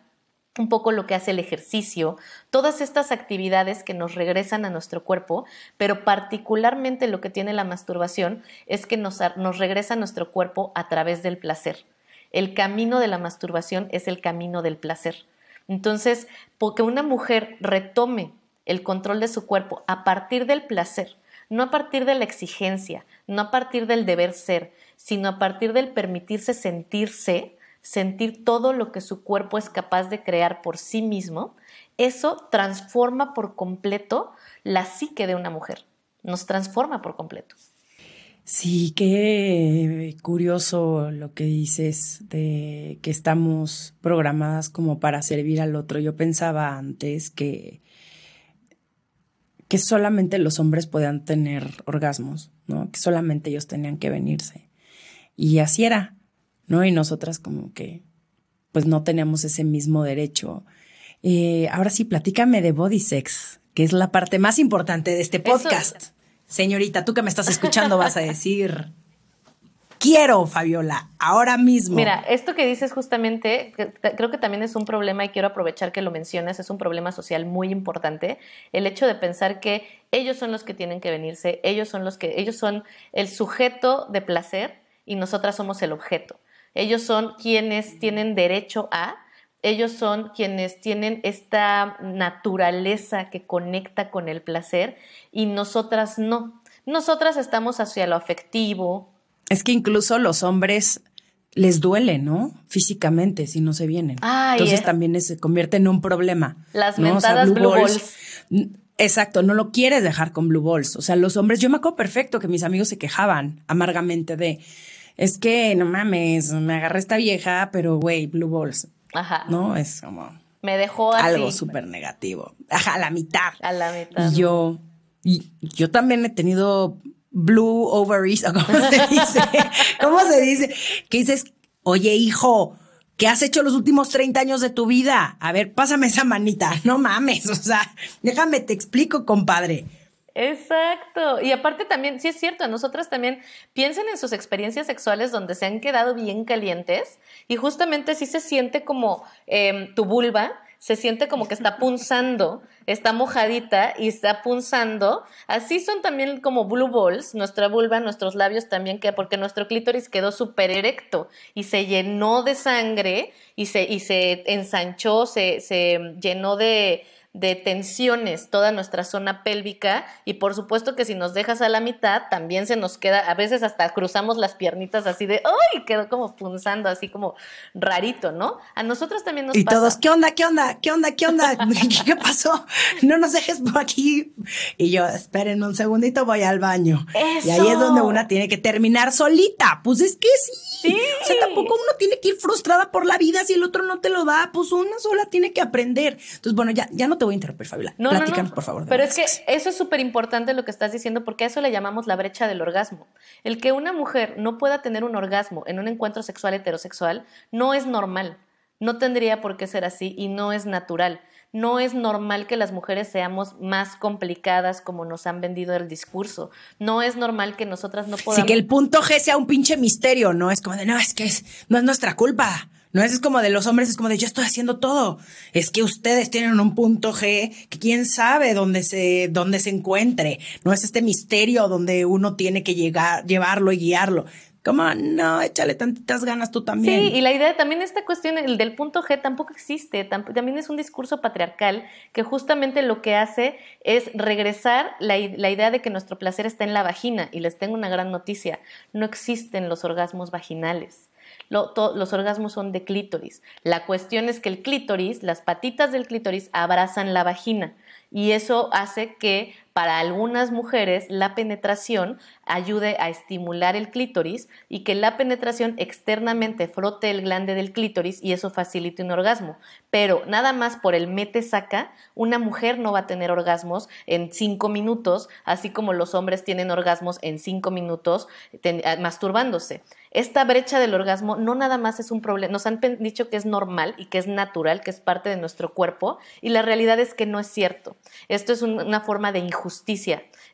S5: un poco lo que hace el ejercicio, todas estas actividades que nos regresan a nuestro cuerpo, pero particularmente lo que tiene la masturbación es que nos, nos regresa a nuestro cuerpo a través del placer. El camino de la masturbación es el camino del placer. Entonces, porque una mujer retome el control de su cuerpo a partir del placer, no a partir de la exigencia, no a partir del deber ser, sino a partir del permitirse sentirse, sentir todo lo que su cuerpo es capaz de crear por sí mismo, eso transforma por completo la psique de una mujer, nos transforma por completo.
S1: Sí, qué curioso lo que dices de que estamos programadas como para servir al otro. Yo pensaba antes que, que solamente los hombres podían tener orgasmos, ¿no? Que solamente ellos tenían que venirse. Y así era, ¿no? Y nosotras como que pues no teníamos ese mismo derecho. Eh, ahora sí, platícame de body sex, que es la parte más importante de este podcast. Señorita, tú que me estás escuchando vas a decir, quiero, Fabiola, ahora mismo.
S5: Mira, esto que dices justamente, creo que también es un problema y quiero aprovechar que lo mencionas, es un problema social muy importante, el hecho de pensar que ellos son los que tienen que venirse, ellos son los que, ellos son el sujeto de placer y nosotras somos el objeto. Ellos son quienes tienen derecho a, ellos son quienes tienen esta naturaleza que conecta con el placer y nosotras no. Nosotras estamos hacia lo afectivo.
S1: Es que incluso los hombres les duele, ¿no? Físicamente, si no se vienen. Entonces también se convierte en un problema.
S5: Las mentadas blue, balls.
S1: Exacto, no lo quieres dejar con blue balls. O sea, los hombres, yo me acuerdo perfecto que mis amigos se quejaban amargamente de, es que no mames, me agarré esta vieja, pero güey, blue balls. Ajá. ¿No? Es como.
S5: Me dejó así.
S1: Algo súper negativo. Ajá, a la mitad.
S5: A la mitad.
S1: Y yo. Y yo también he tenido blue ovaries, ¿cómo se dice? ¿Cómo se dice? Que dices, oye, hijo, ¿qué has hecho los últimos 30 años de tu vida? A ver, pásame esa manita. No mames, o sea, déjame te explico, compadre.
S5: Exacto. Y aparte también, sí es cierto, a nosotras también piensen en sus experiencias sexuales donde se han quedado bien calientes y justamente sí se siente como em, tu vulva, se siente como que está punzando, está mojadita y está punzando. Así son también como blue balls, nuestra vulva, nuestros labios también, que porque nuestro clítoris quedó súper erecto y se llenó de sangre y se, y se ensanchó, se, se llenó de de tensiones toda nuestra zona pélvica y por supuesto que si nos dejas a la mitad también se nos queda, a veces hasta cruzamos las piernitas así de, ¡ay! Quedó como punzando, así como rarito, ¿no? A nosotros también nos
S1: y todos, ¿qué onda? ¿Qué onda? ¿Qué onda? ¿Qué onda? ¿Qué pasó? No nos dejes por aquí. Y yo, esperen un segundito, voy al baño. Y ahí es donde una tiene que terminar solita. Pues es que sí. Sí. O sea, tampoco uno tiene que ir frustrada por la vida si el otro no te lo da. Pues una sola tiene que aprender. Entonces, bueno, ya, ya no te voy a interrumpir, Fabiola. No, Platícanos, por favor.
S5: Pero es que eso es súper importante lo que estás diciendo porque a eso le llamamos la brecha del orgasmo. El que una mujer no pueda tener un orgasmo en un encuentro sexual heterosexual no es normal. No tendría por qué ser así y no es natural. No es normal que las mujeres seamos más complicadas como nos han vendido el discurso. No es normal que nosotras no podamos.
S1: Sí, que el punto G sea un pinche misterio, ¿no? Es como de, no, es que no es nuestra culpa. No es como de los hombres, es como de yo estoy haciendo todo. Es que ustedes tienen un punto G que quién sabe dónde se, dónde se encuentre. No es este misterio donde uno tiene que llegar, llevarlo y guiarlo. Como, no, échale tantitas ganas tú también.
S5: Sí, y la idea también, esta cuestión el del punto G tampoco existe, también es un discurso patriarcal que justamente lo que hace es regresar la, la idea de que nuestro placer está en la vagina. Y les tengo una gran noticia, no existen los orgasmos vaginales. Los orgasmos son de clítoris. La cuestión es que el clítoris, las patitas del clítoris abrazan la vagina y eso hace que para algunas mujeres la penetración ayude a estimular el clítoris y que la penetración externamente frote el glande del clítoris y eso facilite un orgasmo. Pero nada más por el mete-saca, una mujer no va a tener orgasmos en cinco minutos, así como los hombres tienen orgasmos en cinco minutos eh, masturbándose. Esta brecha del orgasmo no nada más es un problema, nos han dicho que es normal y que es natural, que es parte de nuestro cuerpo, y la realidad es que no es cierto. Esto es una forma de injusticia,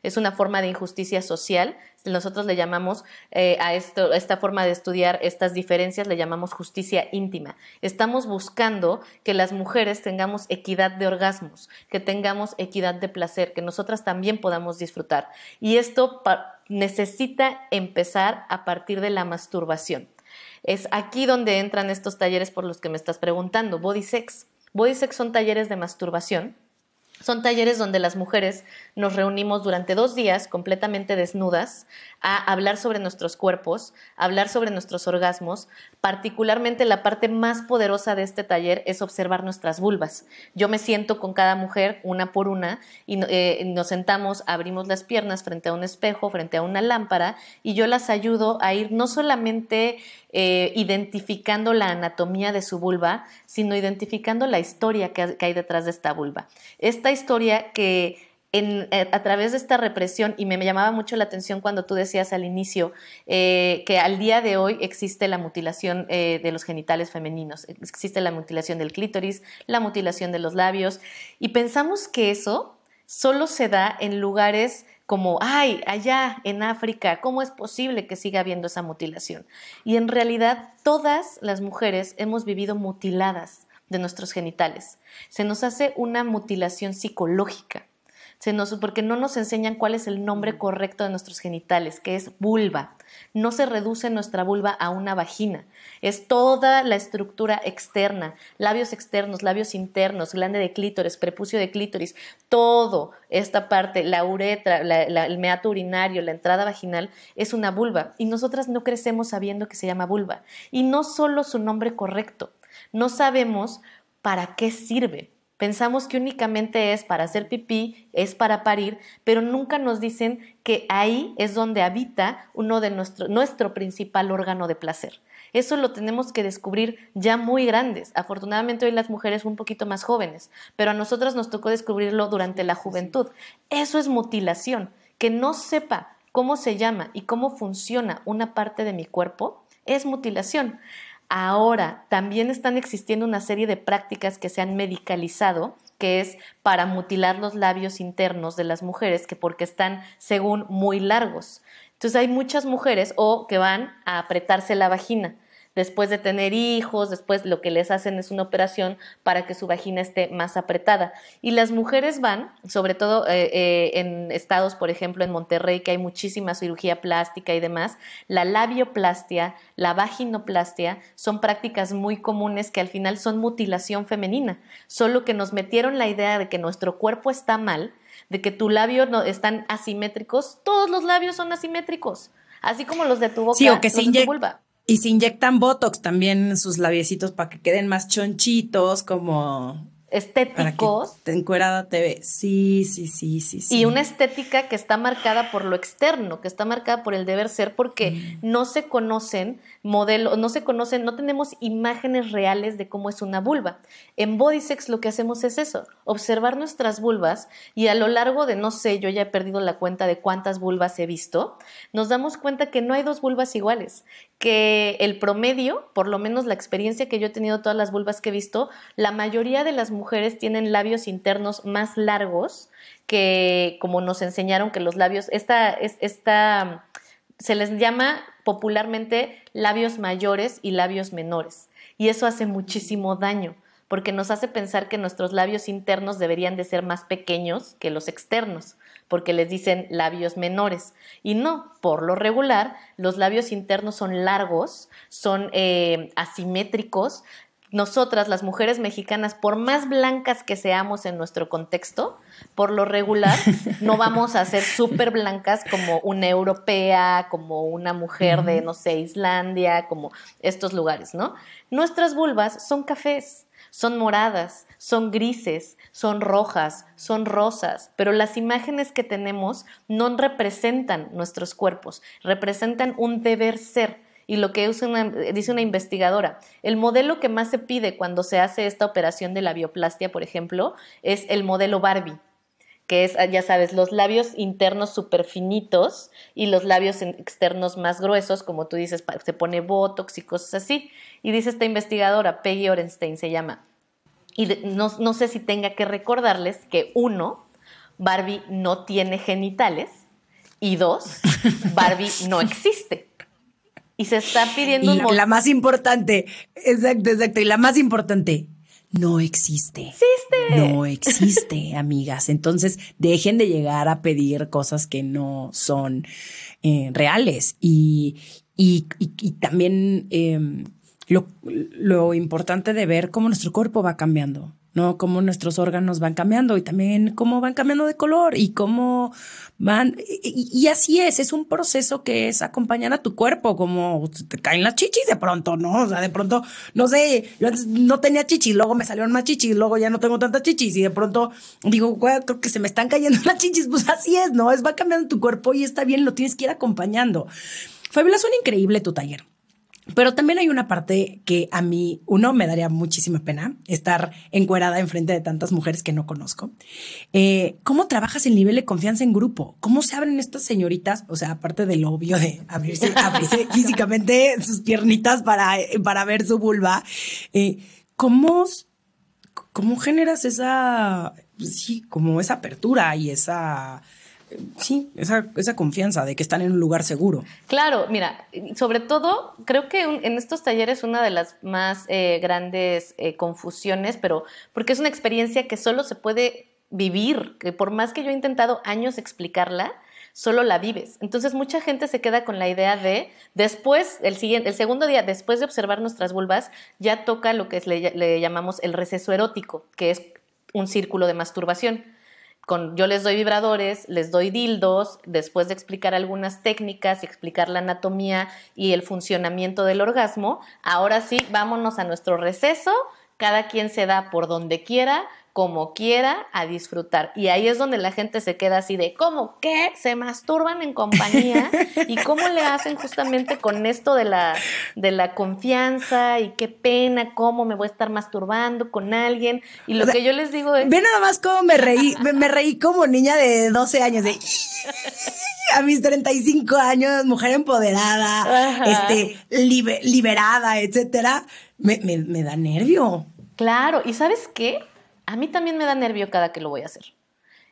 S5: es una forma de injusticia social. Nosotros le llamamos eh, a esto, esta forma de estudiar estas diferencias, le llamamos justicia íntima. Estamos buscando que las mujeres tengamos equidad de orgasmos, que tengamos equidad de placer, que nosotras también podamos disfrutar. Y esto necesita empezar a partir de la masturbación. Es aquí donde entran estos talleres por los que me estás preguntando, Body Sex. Body Sex son talleres de masturbación son talleres donde las mujeres nos reunimos durante dos días completamente desnudas a hablar sobre nuestros cuerpos, hablar sobre nuestros orgasmos. Particularmente la parte más poderosa de este taller es observar nuestras vulvas. Yo me siento con cada mujer una por una y eh, nos sentamos, abrimos las piernas frente a un espejo, frente a una lámpara y yo las ayudo a ir no solamente eh, identificando la anatomía de su vulva, sino identificando la historia que, hay detrás de esta vulva. Esta historia que eh, a través de esta represión, y me, llamaba mucho la atención cuando tú decías al inicio eh, que al día de hoy existe la mutilación de los genitales femeninos, existe la mutilación del clítoris, la mutilación de los labios, y pensamos que eso solo se da en lugares como, ay, allá en África, ¿cómo es posible que siga habiendo esa mutilación? Y en realidad todas las mujeres hemos vivido mutiladas de nuestros genitales. Se nos hace una mutilación psicológica porque no nos enseñan cuál es el nombre correcto de nuestros genitales, que es vulva. No se reduce nuestra vulva a una vagina, es toda la estructura externa, labios externos, labios internos, glande de clítoris, prepucio de clítoris, todo esta parte, la uretra, el meato urinario, la entrada vaginal, es una vulva. Y nosotras no crecemos sabiendo que se llama vulva. Y no solo su nombre correcto, no sabemos para qué sirve. Pensamos que únicamente es para hacer pipí, es para parir, pero nunca nos dicen que ahí es donde habita uno de nuestro, nuestro principal órgano de placer. Eso lo tenemos que descubrir ya muy grandes. Afortunadamente hoy las mujeres un poquito más jóvenes, pero a nosotras nos tocó descubrirlo durante la juventud. Eso es mutilación. Que no sepa cómo se llama y cómo funciona una parte de mi cuerpo es mutilación. Ahora, también están existiendo una serie de prácticas que se han medicalizado, que es para mutilar los labios internos de las mujeres, que porque están, según, muy largos. Entonces hay muchas mujeres o que van a apretarse la vagina después de tener hijos, después lo que les hacen es una operación para que su vagina esté más apretada. Y las mujeres van, sobre todo eh, eh, en estados, por ejemplo, en Monterrey, que hay muchísima cirugía plástica y demás, la labioplastia, la vaginoplastia son prácticas muy comunes que al final son mutilación femenina, solo que nos metieron la idea de que nuestro cuerpo está mal, de que tu labio no están asimétricos, todos los labios son asimétricos, así como los de tu boca,
S1: o que los de tu vulva. Y se inyectan Botox también en sus labiecitos para que queden más chonchitos, como
S5: estéticos.
S1: Te encuerada te ve. Sí, sí, sí, sí, sí.
S5: Y una estética que está marcada por lo externo, que está marcada por el deber ser, porque mm. no se conocen modelos, no se conocen, no tenemos imágenes reales de cómo es una vulva. En Bodysex lo que hacemos es eso, observar nuestras vulvas y a lo largo de, no sé, yo ya he perdido la cuenta de cuántas vulvas he visto, nos damos cuenta que no hay dos vulvas iguales, que el promedio, por lo menos la experiencia que yo he tenido todas las vulvas que he visto, la mayoría de las mujeres tienen labios internos más largos que como nos enseñaron que los labios, esta, esta se les llama popularmente labios mayores y labios menores. Y eso hace muchísimo daño porque nos hace pensar que nuestros labios internos deberían de ser más pequeños que los externos, porque les dicen labios menores. Y no, por lo regular, los labios internos son largos, son eh, asimétricos, nosotras, las mujeres mexicanas, por más blancas que seamos en nuestro contexto, por lo regular, no vamos a ser súper blancas como una europea, como una mujer de, no sé, Islandia, como estos lugares, ¿no? Nuestras vulvas son cafés, son moradas, son grises, son rojas, son rosas, pero las imágenes que tenemos no representan nuestros cuerpos, representan un deber ser. Y lo que dice una investigadora, el modelo que más se pide cuando se hace esta operación de la bioplastia, por ejemplo, es el modelo Barbie que es, ya sabes, los labios internos súper finitos y los labios externos más gruesos, como tú dices, se pone botox y cosas así. Y dice esta investigadora, Peggy Orenstein se llama, y no, no sé si tenga que recordarles que uno, Barbie no tiene genitales y dos, Barbie no existe. Y se está pidiendo
S1: un... La, la más importante, exacto, exacto. Y la más importante, no existe.
S5: Existe.
S1: No existe, amigas. Entonces, dejen de llegar a pedir cosas que no son eh, reales. Y, y, y, también em, lo, lo importante de ver cómo nuestro cuerpo va cambiando. ¿No? Cómo nuestros órganos van cambiando y también cómo van cambiando de color y cómo van. Y, así es, es un proceso que es acompañar a tu cuerpo, como te caen las chichis de pronto, ¿no? O sea, de pronto, no sé, yo antes no tenía chichis, luego me salieron más chichis, luego ya no tengo tantas chichis y de pronto digo, creo que se me están cayendo las chichis, pues así es, ¿no? Es va cambiando tu cuerpo y está bien, lo tienes que ir acompañando. Fabiola, suena increíble tu taller. Pero también hay una parte que a mí, uno, me daría muchísima pena estar encuerada enfrente de tantas mujeres que no conozco. Eh, ¿Cómo trabajas el nivel de confianza en grupo? ¿Cómo se abren estas señoritas? O sea, aparte del obvio de abrirse, físicamente sus piernitas para, para ver su vulva, eh, ¿cómo, ¿cómo generas esa, sí, como esa apertura y esa sí, esa, esa, confianza de que están en un lugar seguro.
S5: Claro, mira, sobre todo creo que en estos talleres una de las más eh, grandes eh, confusiones, pero porque es una experiencia que solo se puede vivir, que por más que yo he intentado años explicarla, solo la vives. Entonces mucha gente se queda con la idea de después, el, siguiente, el segundo día, después de observar nuestras vulvas, ya toca lo que le llamamos el receso erótico, que es un círculo de masturbación yo les doy vibradores, les doy dildos, después de explicar algunas técnicas y explicar la anatomía y el funcionamiento del orgasmo, ahora sí, vámonos a nuestro receso, cada quien se da por donde quiera, como quiera a disfrutar. Y ahí es donde la gente se queda así de, ¿cómo qué? Se masturban en compañía y cómo le hacen justamente con esto de la, de la confianza y qué pena, cómo me voy a estar masturbando con alguien. Y lo que yo les digo es...
S1: Ve nada más cómo me reí, me, reí como niña de 12 años, de... a mis 35 años, mujer empoderada, este, liberada, etcétera, me, me da nervio.
S5: Claro, ¿y sabes qué? A mí también me da nervio cada que lo voy a hacer.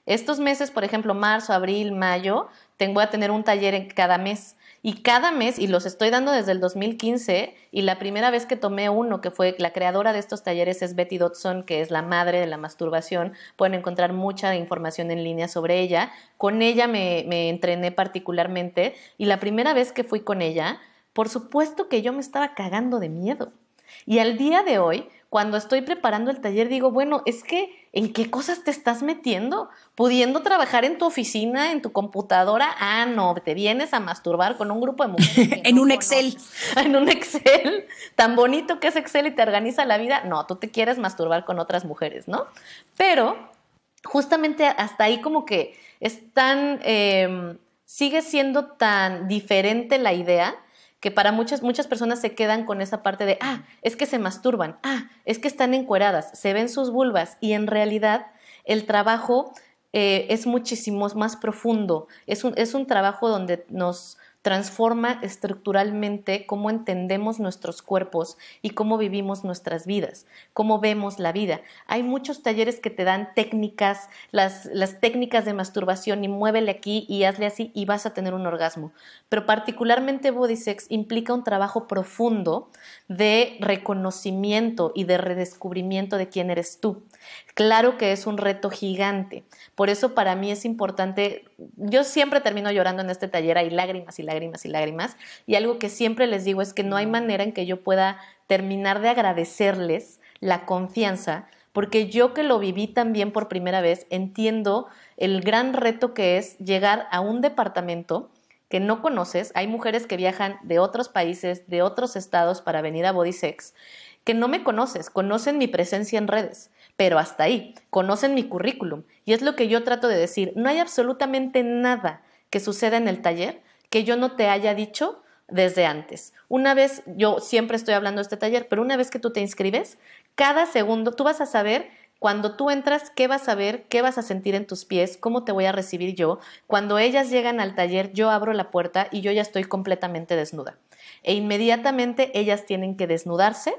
S5: Estos meses, por ejemplo, marzo, abril, mayo, tengo a tener un taller en cada mes. Y cada mes, y los estoy dando desde el 2015, y la primera vez que tomé uno, que fue la creadora de estos talleres es Betty Dodson, que es la madre de la masturbación, pueden encontrar mucha información en línea sobre ella. Con ella me, me entrené particularmente, y la primera vez que fui con ella, por supuesto que yo me estaba cagando de miedo. Y al día de hoy, cuando estoy preparando el taller, digo, bueno, es que ¿En qué cosas te estás metiendo? Pudiendo trabajar en tu oficina, en tu computadora, ah, no, te vienes a masturbar con un grupo de mujeres.
S1: en un Excel.
S5: En un Excel, tan bonito que es Excel y te organiza la vida. No, tú te quieres masturbar con otras mujeres, ¿no? Pero justamente hasta ahí como que es tan, em, sigue siendo tan diferente la idea que para muchas, muchas personas se quedan con esa parte de, ah, es que se masturban, ah, es que están encueradas, se ven sus vulvas y en realidad el trabajo eh, es muchísimo más profundo, es un, es un trabajo donde nos transforma estructuralmente cómo entendemos nuestros cuerpos y cómo vivimos nuestras vidas, cómo vemos la vida. Hay muchos talleres que te dan técnicas, las, técnicas de masturbación y muévele aquí y hazle así y vas a tener un orgasmo. Pero particularmente Body Sex implica un trabajo profundo de reconocimiento y de redescubrimiento de quién eres tú. Claro que es un reto gigante. Por eso para mí es importante, yo siempre termino llorando en este taller, hay lágrimas y lágrimas y lágrimas, y algo que siempre les digo es que no hay manera en que yo pueda terminar de agradecerles la confianza, porque yo que lo viví también por primera vez, entiendo el gran reto que es llegar a un departamento que no conoces, hay mujeres que viajan de otros países, de otros estados para venir a Body Sex, que no me conoces, conocen mi presencia en redes pero hasta ahí, conocen mi currículum. Y es lo que yo trato de decir, no hay absolutamente nada que suceda en el taller que yo no te haya dicho desde antes. Una vez, yo siempre estoy hablando de este taller, pero una vez que tú te inscribes, cada segundo tú vas a saber cuando tú entras, ¿qué vas a ver? ¿Qué vas a sentir en tus pies? ¿Cómo te voy a recibir yo? Cuando ellas llegan al taller, yo abro la puerta y yo ya estoy completamente desnuda. E inmediatamente ellas tienen que desnudarse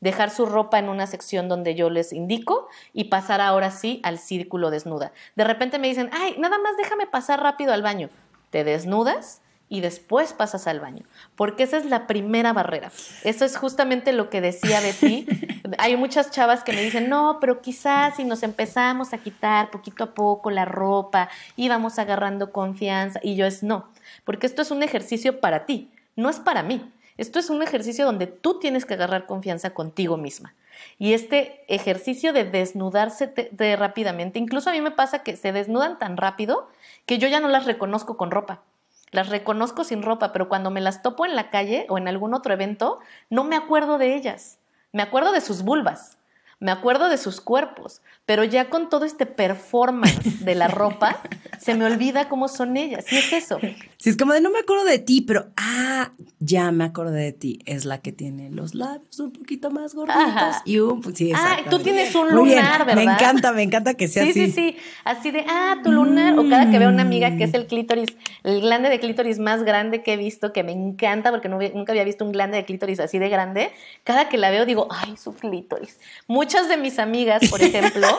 S5: dejar su ropa en una sección donde yo les indico y pasar ahora sí al círculo desnuda. De repente me dicen, ay, nada más déjame pasar rápido al baño. Te desnudas y después pasas al baño, porque esa es la primera barrera. Eso es justamente lo que decía de ti. Hay muchas chavas que me dicen, no, pero quizás si nos empezamos a quitar poquito a poco la ropa y vamos agarrando confianza, y yo es no, porque esto es un ejercicio para ti, no es para mí. Esto es un ejercicio donde tú tienes que agarrar confianza contigo misma. Y este ejercicio de desnudarse rápidamente, incluso a mí me pasa que se desnudan tan rápido que yo ya no las reconozco con ropa. Las reconozco sin ropa, pero cuando me las topo en la calle o en algún otro evento, no me acuerdo de ellas. Me acuerdo de sus vulvas me acuerdo de sus cuerpos, pero ya con todo este performance de la ropa, se me olvida cómo son ellas. Y es eso.
S1: Sí, es como de no me acuerdo de ti, pero ah, ya me acuerdo de ti. Es la que tiene los labios un poquito más gorditos y un. Sí,
S5: ah, tú tienes un lunar, ¿verdad?
S1: Me encanta, me encanta que sea así.
S5: Sí, sí, sí. Así de, ah, tu lunar. O cada que veo una amiga que es el clítoris, el glande de clítoris más grande que he visto, que me encanta porque nunca había visto un glande de clítoris así de grande. Cada que la veo digo, ay, su clítoris. Muchas de mis amigas, por ejemplo,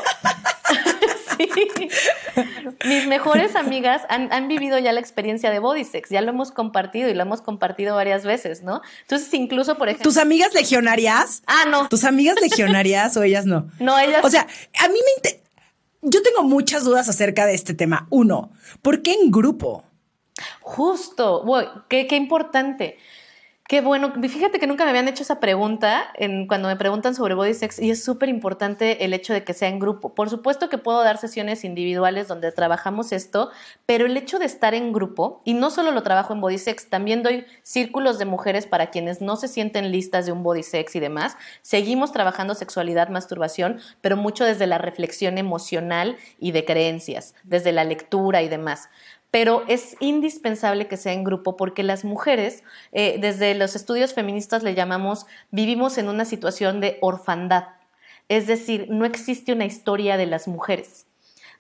S5: mis mejores amigas han, vivido ya la experiencia de body sex, ya lo hemos compartido y lo hemos compartido varias veces, ¿no? Entonces, incluso, por ejemplo...
S1: ¿Tus amigas legionarias?
S5: Ah, no.
S1: ¿Tus amigas legionarias o ellas no?
S5: No, ellas...
S1: O sea, a mí me... Yo tengo muchas dudas acerca de este tema. Uno, ¿por qué en grupo?
S5: Justo, qué, qué importante. Qué bueno. Fíjate que nunca me habían hecho esa pregunta cuando me preguntan sobre body sex y es súper importante el hecho de que sea en grupo. Por supuesto que puedo dar sesiones individuales donde trabajamos esto, pero el hecho de estar en grupo, y no solo lo trabajo en body sex, también doy círculos de mujeres para quienes no se sienten listas de un body sex y demás. Seguimos trabajando sexualidad, masturbación, pero mucho desde la reflexión emocional y de creencias, desde la lectura y demás pero es indispensable que sea en grupo porque las mujeres, eh, desde los estudios feministas le llamamos, vivimos en una situación de orfandad, es decir, no existe una historia de las mujeres.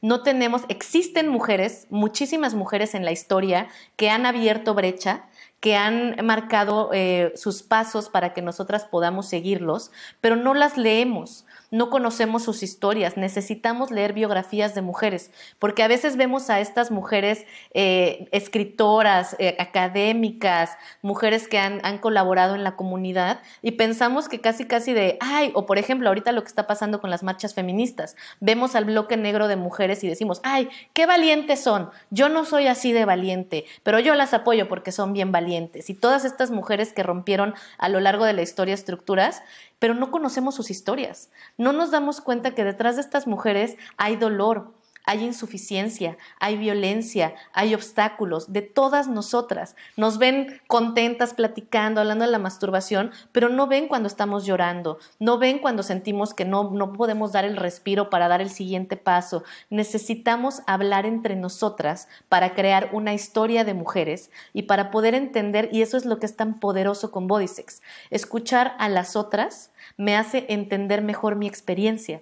S5: No tenemos, existen mujeres, muchísimas mujeres en la historia que han abierto brecha, que han marcado eh, sus pasos para que nosotras podamos seguirlos, pero no las leemos no conocemos sus historias, necesitamos leer biografías de mujeres, porque a veces vemos a estas mujeres eh, escritoras, eh, académicas, mujeres que han, han, colaborado en la comunidad y pensamos que casi casi de, ay, o por ejemplo, ahorita lo que está pasando con las marchas feministas, vemos al bloque negro de mujeres y decimos, ay, qué valientes son, yo no soy así de valiente, pero yo las apoyo porque son bien valientes valientes y todas estas mujeres que rompieron a lo largo de la historia estructuras, pero no conocemos sus historias. No nos damos cuenta que detrás de estas mujeres hay dolor, hay insuficiencia, hay violencia, hay obstáculos de todas nosotras. Nos ven contentas platicando, hablando de la masturbación, pero no ven cuando estamos llorando, no ven cuando sentimos que no, no podemos dar el respiro para dar el siguiente paso. Necesitamos hablar entre nosotras para crear una historia de mujeres y para poder entender, y eso es lo que es tan poderoso con Bodysex, escuchar a las otras me hace entender mejor mi experiencia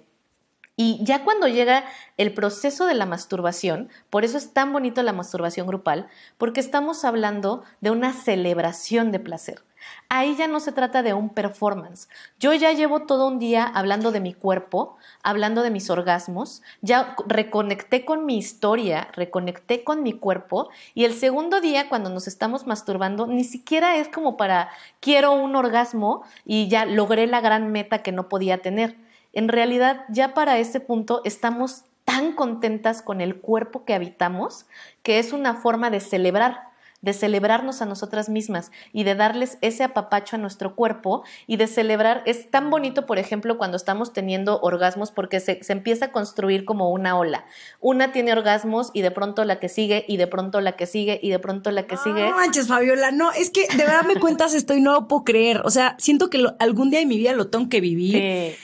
S5: y ya cuando llega el proceso de la masturbación, por eso es tan bonito la masturbación grupal, porque estamos hablando de una celebración de placer. Ahí ya no se trata de un performance. Yo ya llevo todo un día hablando de mi cuerpo, hablando de mis orgasmos, ya reconecté con mi historia, reconecté con mi cuerpo y el segundo día cuando nos estamos masturbando ni siquiera es como para quiero un orgasmo y ya logré la gran meta que no podía tener en realidad ya para ese punto estamos tan contentas con el cuerpo que habitamos que es una forma de celebrar, de celebrarnos a nosotras mismas y de darles ese apapacho a nuestro cuerpo y de celebrar. Es tan bonito, por ejemplo, cuando estamos teniendo orgasmos porque se, empieza a construir como una ola. Una tiene orgasmos y de pronto la que sigue y de pronto la que sigue y de pronto la que sigue.
S1: No manches, Fabiola, no, es que de verdad me cuentas esto y no lo puedo creer. O sea, siento que algún día de mi vida lo tengo que vivir.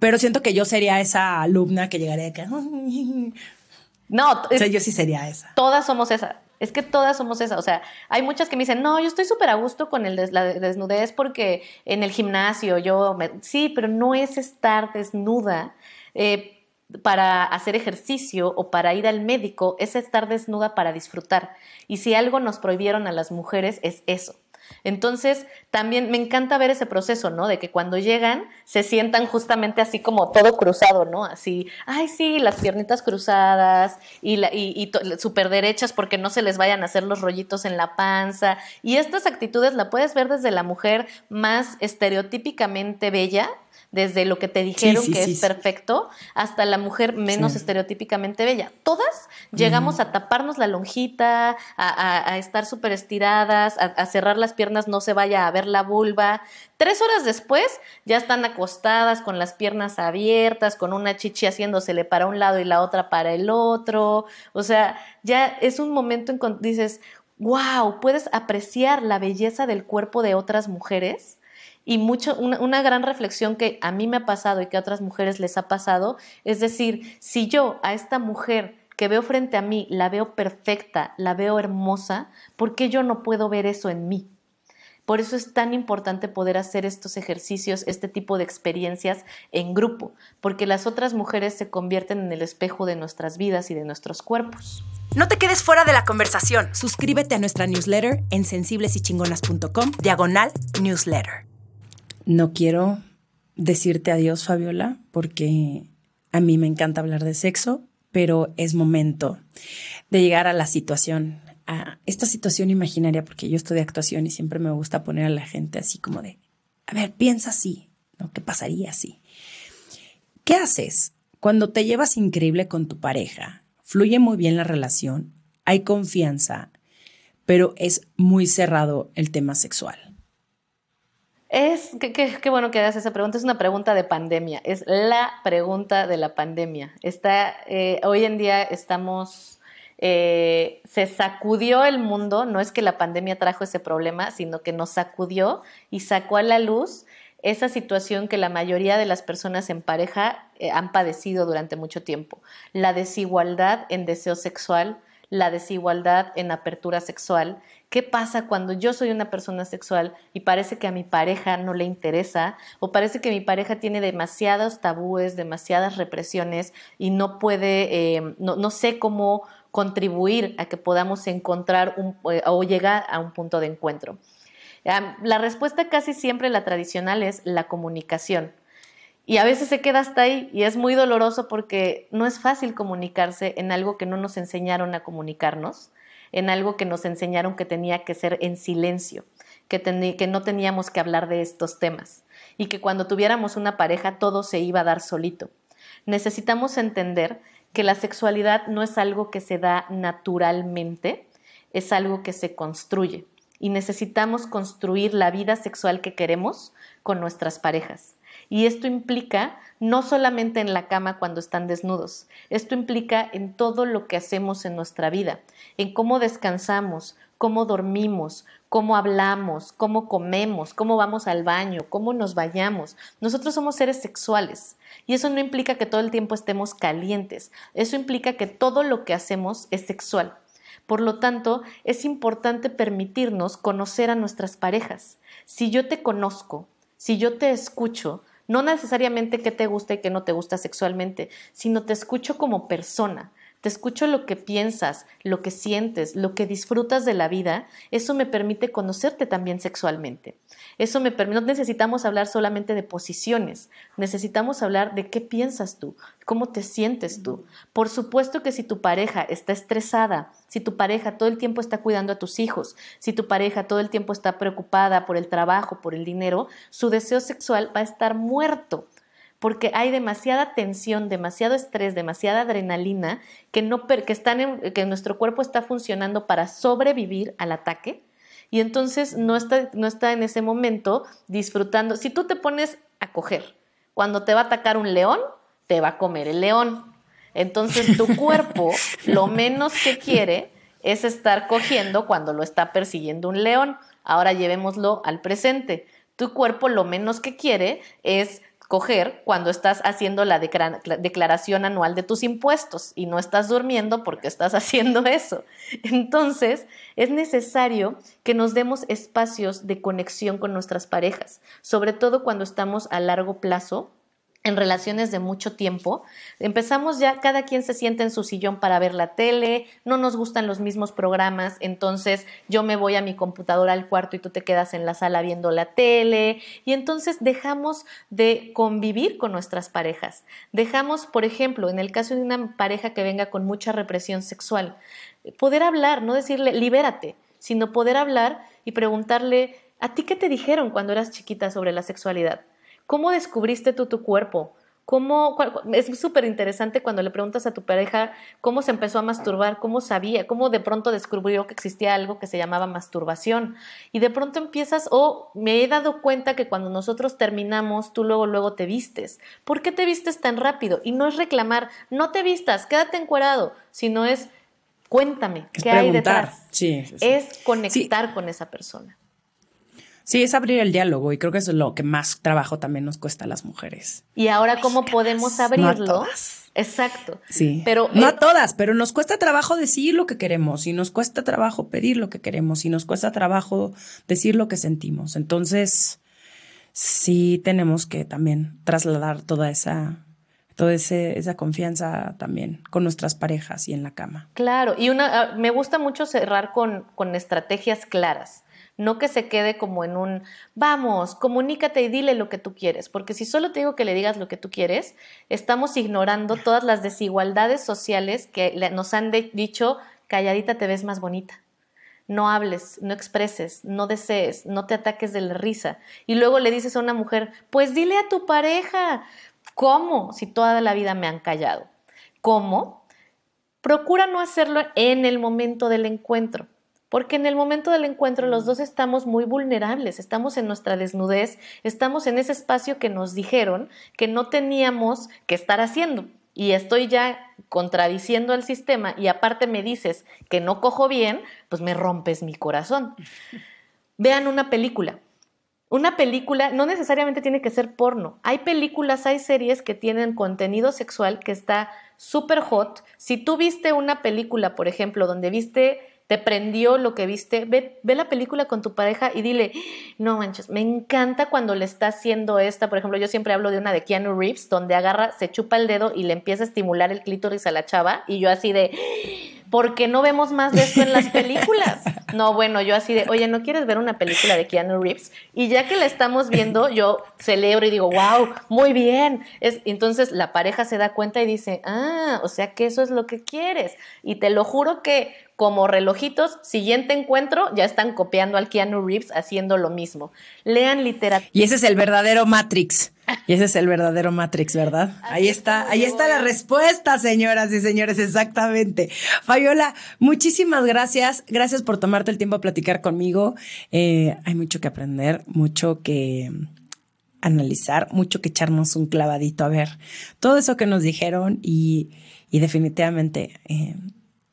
S1: Pero siento que yo sería esa alumna que llegaría acá.
S5: No,
S1: o sea, yo sí sería esa.
S5: Todas somos esa. Es que todas somos esa. O sea, hay muchas que me dicen, no, yo estoy súper a gusto con el la desnudez porque en el gimnasio yo me... Sí, pero no es estar desnuda eh, para hacer ejercicio o para ir al médico, es estar desnuda para disfrutar. Y si algo nos prohibieron a las mujeres es eso. Entonces, también me encanta ver ese proceso, ¿no? De que cuando llegan se sientan justamente así como todo cruzado, ¿no? Así, ay, sí, las piernitas cruzadas y, la, y, súper derechas porque no se les vayan a hacer los rollitos en la panza. Y estas actitudes la puedes ver desde la mujer más estereotípicamente bella, desde lo que te dijeron que es perfecto hasta la mujer menos estereotípicamente bella. Todas llegamos a taparnos la lonjita, a, estar súper estiradas, a, cerrar las piernas, no se vaya a ver la vulva. Tres horas después ya están acostadas con las piernas abiertas, con una chichi haciéndosele para un lado y la otra para el otro. O sea, ya es un momento en que dices, wow, puedes apreciar la belleza del cuerpo de otras mujeres y mucho, una, gran reflexión que a mí me ha pasado y que a otras mujeres les ha pasado, es decir, si yo a esta mujer que veo frente a mí la veo perfecta, la veo hermosa, ¿por qué yo no puedo ver eso en mí? Por eso es tan importante poder hacer estos ejercicios, este tipo de experiencias en grupo, porque las otras mujeres se convierten en el espejo de nuestras vidas y de nuestros cuerpos.
S2: No te quedes fuera de la conversación.
S1: Suscríbete a nuestra newsletter en sensiblesychingonas.com, diagonal newsletter no quiero decirte adiós, Fabiola, porque a mí me encanta hablar de sexo, pero es momento de llegar a la situación, a esta situación imaginaria, porque yo estudié actuación y siempre me gusta poner a la gente así como de, a ver, piensa así, ¿no? ¿Qué pasaría así? ¿Qué haces cuando te llevas increíble con tu pareja? Fluye muy bien la relación, hay confianza, pero es muy cerrado el tema sexual.
S5: Es, qué, bueno que hagas esa pregunta, es una pregunta de pandemia, es la pregunta de la pandemia. Está, eh, hoy en día estamos, eh, se sacudió el mundo, no es que la pandemia trajo ese problema, sino que nos sacudió y sacó a la luz esa situación que la mayoría de las personas en pareja eh, han padecido durante mucho tiempo, la desigualdad en deseo sexual, la desigualdad en apertura sexual. ¿Qué pasa cuando yo soy una persona sexual y parece que a mi pareja no le interesa o parece que mi pareja tiene demasiados tabúes, demasiadas represiones y no puede, eh, no, sé cómo contribuir a que podamos encontrar eh, o llegar a un punto de encuentro? La respuesta casi siempre la tradicional es la comunicación. Y a veces se queda hasta ahí y es muy doloroso porque no es fácil comunicarse en algo que no nos enseñaron a comunicarnos, en algo que nos enseñaron que tenía que ser en silencio, que, que no teníamos que hablar de estos temas y que cuando tuviéramos una pareja todo se iba a dar solito. Necesitamos entender que la sexualidad no es algo que se da naturalmente, es algo que se construye y necesitamos construir la vida sexual que queremos con nuestras parejas. Y esto implica no solamente en la cama cuando están desnudos, esto implica en todo lo que hacemos en nuestra vida, en cómo descansamos, cómo dormimos, cómo hablamos, cómo comemos, cómo vamos al baño, cómo nos vayamos. Nosotros somos seres sexuales y eso no implica que todo el tiempo estemos calientes, eso implica que todo lo que hacemos es sexual. Por lo tanto, es importante permitirnos conocer a nuestras parejas. Si yo te conozco, si yo te escucho, no necesariamente qué te gusta y qué no te gusta sexualmente, sino te escucho como persona, te escucho lo que piensas, lo que sientes, lo que disfrutas de la vida, eso me permite conocerte también sexualmente. Eso me permite, no necesitamos hablar solamente de posiciones, necesitamos hablar de qué piensas tú, cómo te sientes tú. Por supuesto que si tu pareja está estresada, si tu pareja todo el tiempo está cuidando a tus hijos, si tu pareja todo el tiempo está preocupada por el trabajo, por el dinero, su deseo sexual va a estar muerto porque hay demasiada tensión, demasiado estrés, demasiada adrenalina que, no, que, están que nuestro cuerpo está funcionando para sobrevivir al ataque y entonces no está, no está en ese momento disfrutando. Si tú te pones a coger, cuando te va a atacar un león, te va a comer el león. Entonces tu cuerpo lo menos que quiere es estar cogiendo cuando lo está persiguiendo un león. Ahora llevémoslo al presente. Tu cuerpo lo menos que quiere es coger cuando estás haciendo la declaración anual de tus impuestos y no estás durmiendo porque estás haciendo eso. Entonces, es necesario que nos demos espacios de conexión con nuestras parejas, sobre todo cuando estamos a largo plazo en relaciones de mucho tiempo, empezamos ya, cada quien se sienta en su sillón para ver la tele, no nos gustan los mismos programas, entonces yo me voy a mi computadora al cuarto y tú te quedas en la sala viendo la tele, y entonces dejamos de convivir con nuestras parejas. Dejamos, por ejemplo, en el caso de una pareja que venga con mucha represión sexual, poder hablar, no decirle libérate, sino poder hablar y preguntarle, ¿a ti qué te dijeron cuando eras chiquita sobre la sexualidad? ¿Cómo descubriste tú tu cuerpo? ¿Cómo, es súper interesante cuando le preguntas a tu pareja cómo se empezó a masturbar, cómo sabía, cómo de pronto descubrió que existía algo que se llamaba masturbación. Y de pronto empiezas, oh, me he dado cuenta que cuando nosotros terminamos, tú luego, luego te vistes. ¿Por qué te vistes tan rápido? Y no es reclamar, no te vistas, quédate encuerado, sino es, cuéntame, ¿qué hay detrás? Es conectar con esa persona.
S1: Sí, es abrir el diálogo y creo que eso es lo que más trabajo también nos cuesta a las mujeres.
S5: Y ahora, ¿cómo podemos abrirlo? Exacto.
S1: Sí. Pero no a todas, pero nos cuesta trabajo decir lo que queremos y nos cuesta trabajo pedir lo que queremos y nos cuesta trabajo decir lo que sentimos. Entonces, sí tenemos que también trasladar toda esa toda esa confianza también con nuestras parejas y en la cama.
S5: Claro, y una ah, me gusta mucho cerrar con, con estrategias claras no que se quede como en un, vamos, comunícate y dile lo que tú quieres, porque si solo te digo que le digas lo que tú quieres, estamos ignorando todas las desigualdades sociales que nos han dicho, calladita te ves más bonita. No hables, no expreses, no desees, no te ataques de la risa. Y luego le dices a una mujer, pues dile a tu pareja, ¿cómo? Si toda la vida me han callado. ¿Cómo? Procura no hacerlo en el momento del encuentro porque en el momento del encuentro los dos estamos muy vulnerables, estamos en nuestra desnudez, estamos en ese espacio que nos dijeron que no teníamos que estar haciendo. Y estoy ya contradiciendo al sistema y aparte me dices que no cojo bien, pues me rompes mi corazón. Vean una película. Una película no necesariamente tiene que ser porno. Hay películas, hay series que tienen contenido sexual que está súper hot. Si tú viste una película, por ejemplo, donde viste te prendió lo que viste, ve, ve, la película con tu pareja y dile, no manches, me encanta cuando le está haciendo esta, por ejemplo, yo siempre hablo de una de Keanu Reeves, donde agarra, se chupa el dedo y le empieza a estimular el clítoris a la chava, y yo así de, ¿por qué no vemos más de esto en las películas? No, bueno, yo así de, oye, ¿no quieres ver una película de Keanu Reeves? Y ya que la estamos viendo, yo celebro y digo, wow, muy bien. Es, entonces la pareja se da cuenta y dice, ah, o sea que eso es lo que quieres. Y te lo juro que como relojitos, siguiente encuentro, ya están copiando al Keanu Reeves haciendo lo mismo. Lean literatura.
S1: Y ese es el verdadero Matrix. Y ese es el verdadero Matrix, ¿verdad? ahí está, ahí está la respuesta, señoras y señores, exactamente. Fabiola, muchísimas gracias. Gracias por tomarte el tiempo a platicar conmigo. Eh, hay mucho que aprender, mucho que analizar, mucho que echarnos un clavadito a ver todo eso que nos dijeron y, definitivamente, eh,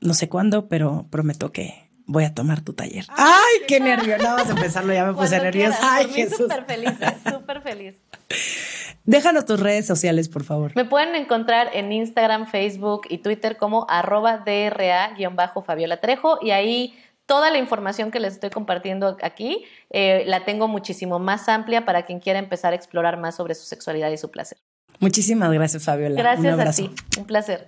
S1: no sé cuándo, pero prometo que voy a tomar tu taller. ¡Ay, qué nervio! No, vamos a empezarlo, ya me puse nerviosa. ¡Ay, Jesús!
S5: Súper feliz, súper feliz.
S1: Déjanos tus redes sociales, por favor.
S5: Me pueden encontrar en Instagram, Facebook y Twitter como arroba DRA-Fabiola Trejo y ahí toda la información que les estoy compartiendo aquí eh, la tengo muchísimo más amplia para quien quiera empezar a explorar más sobre su sexualidad y su placer.
S1: Muchísimas gracias, Fabiola.
S5: Gracias a ti. Un placer.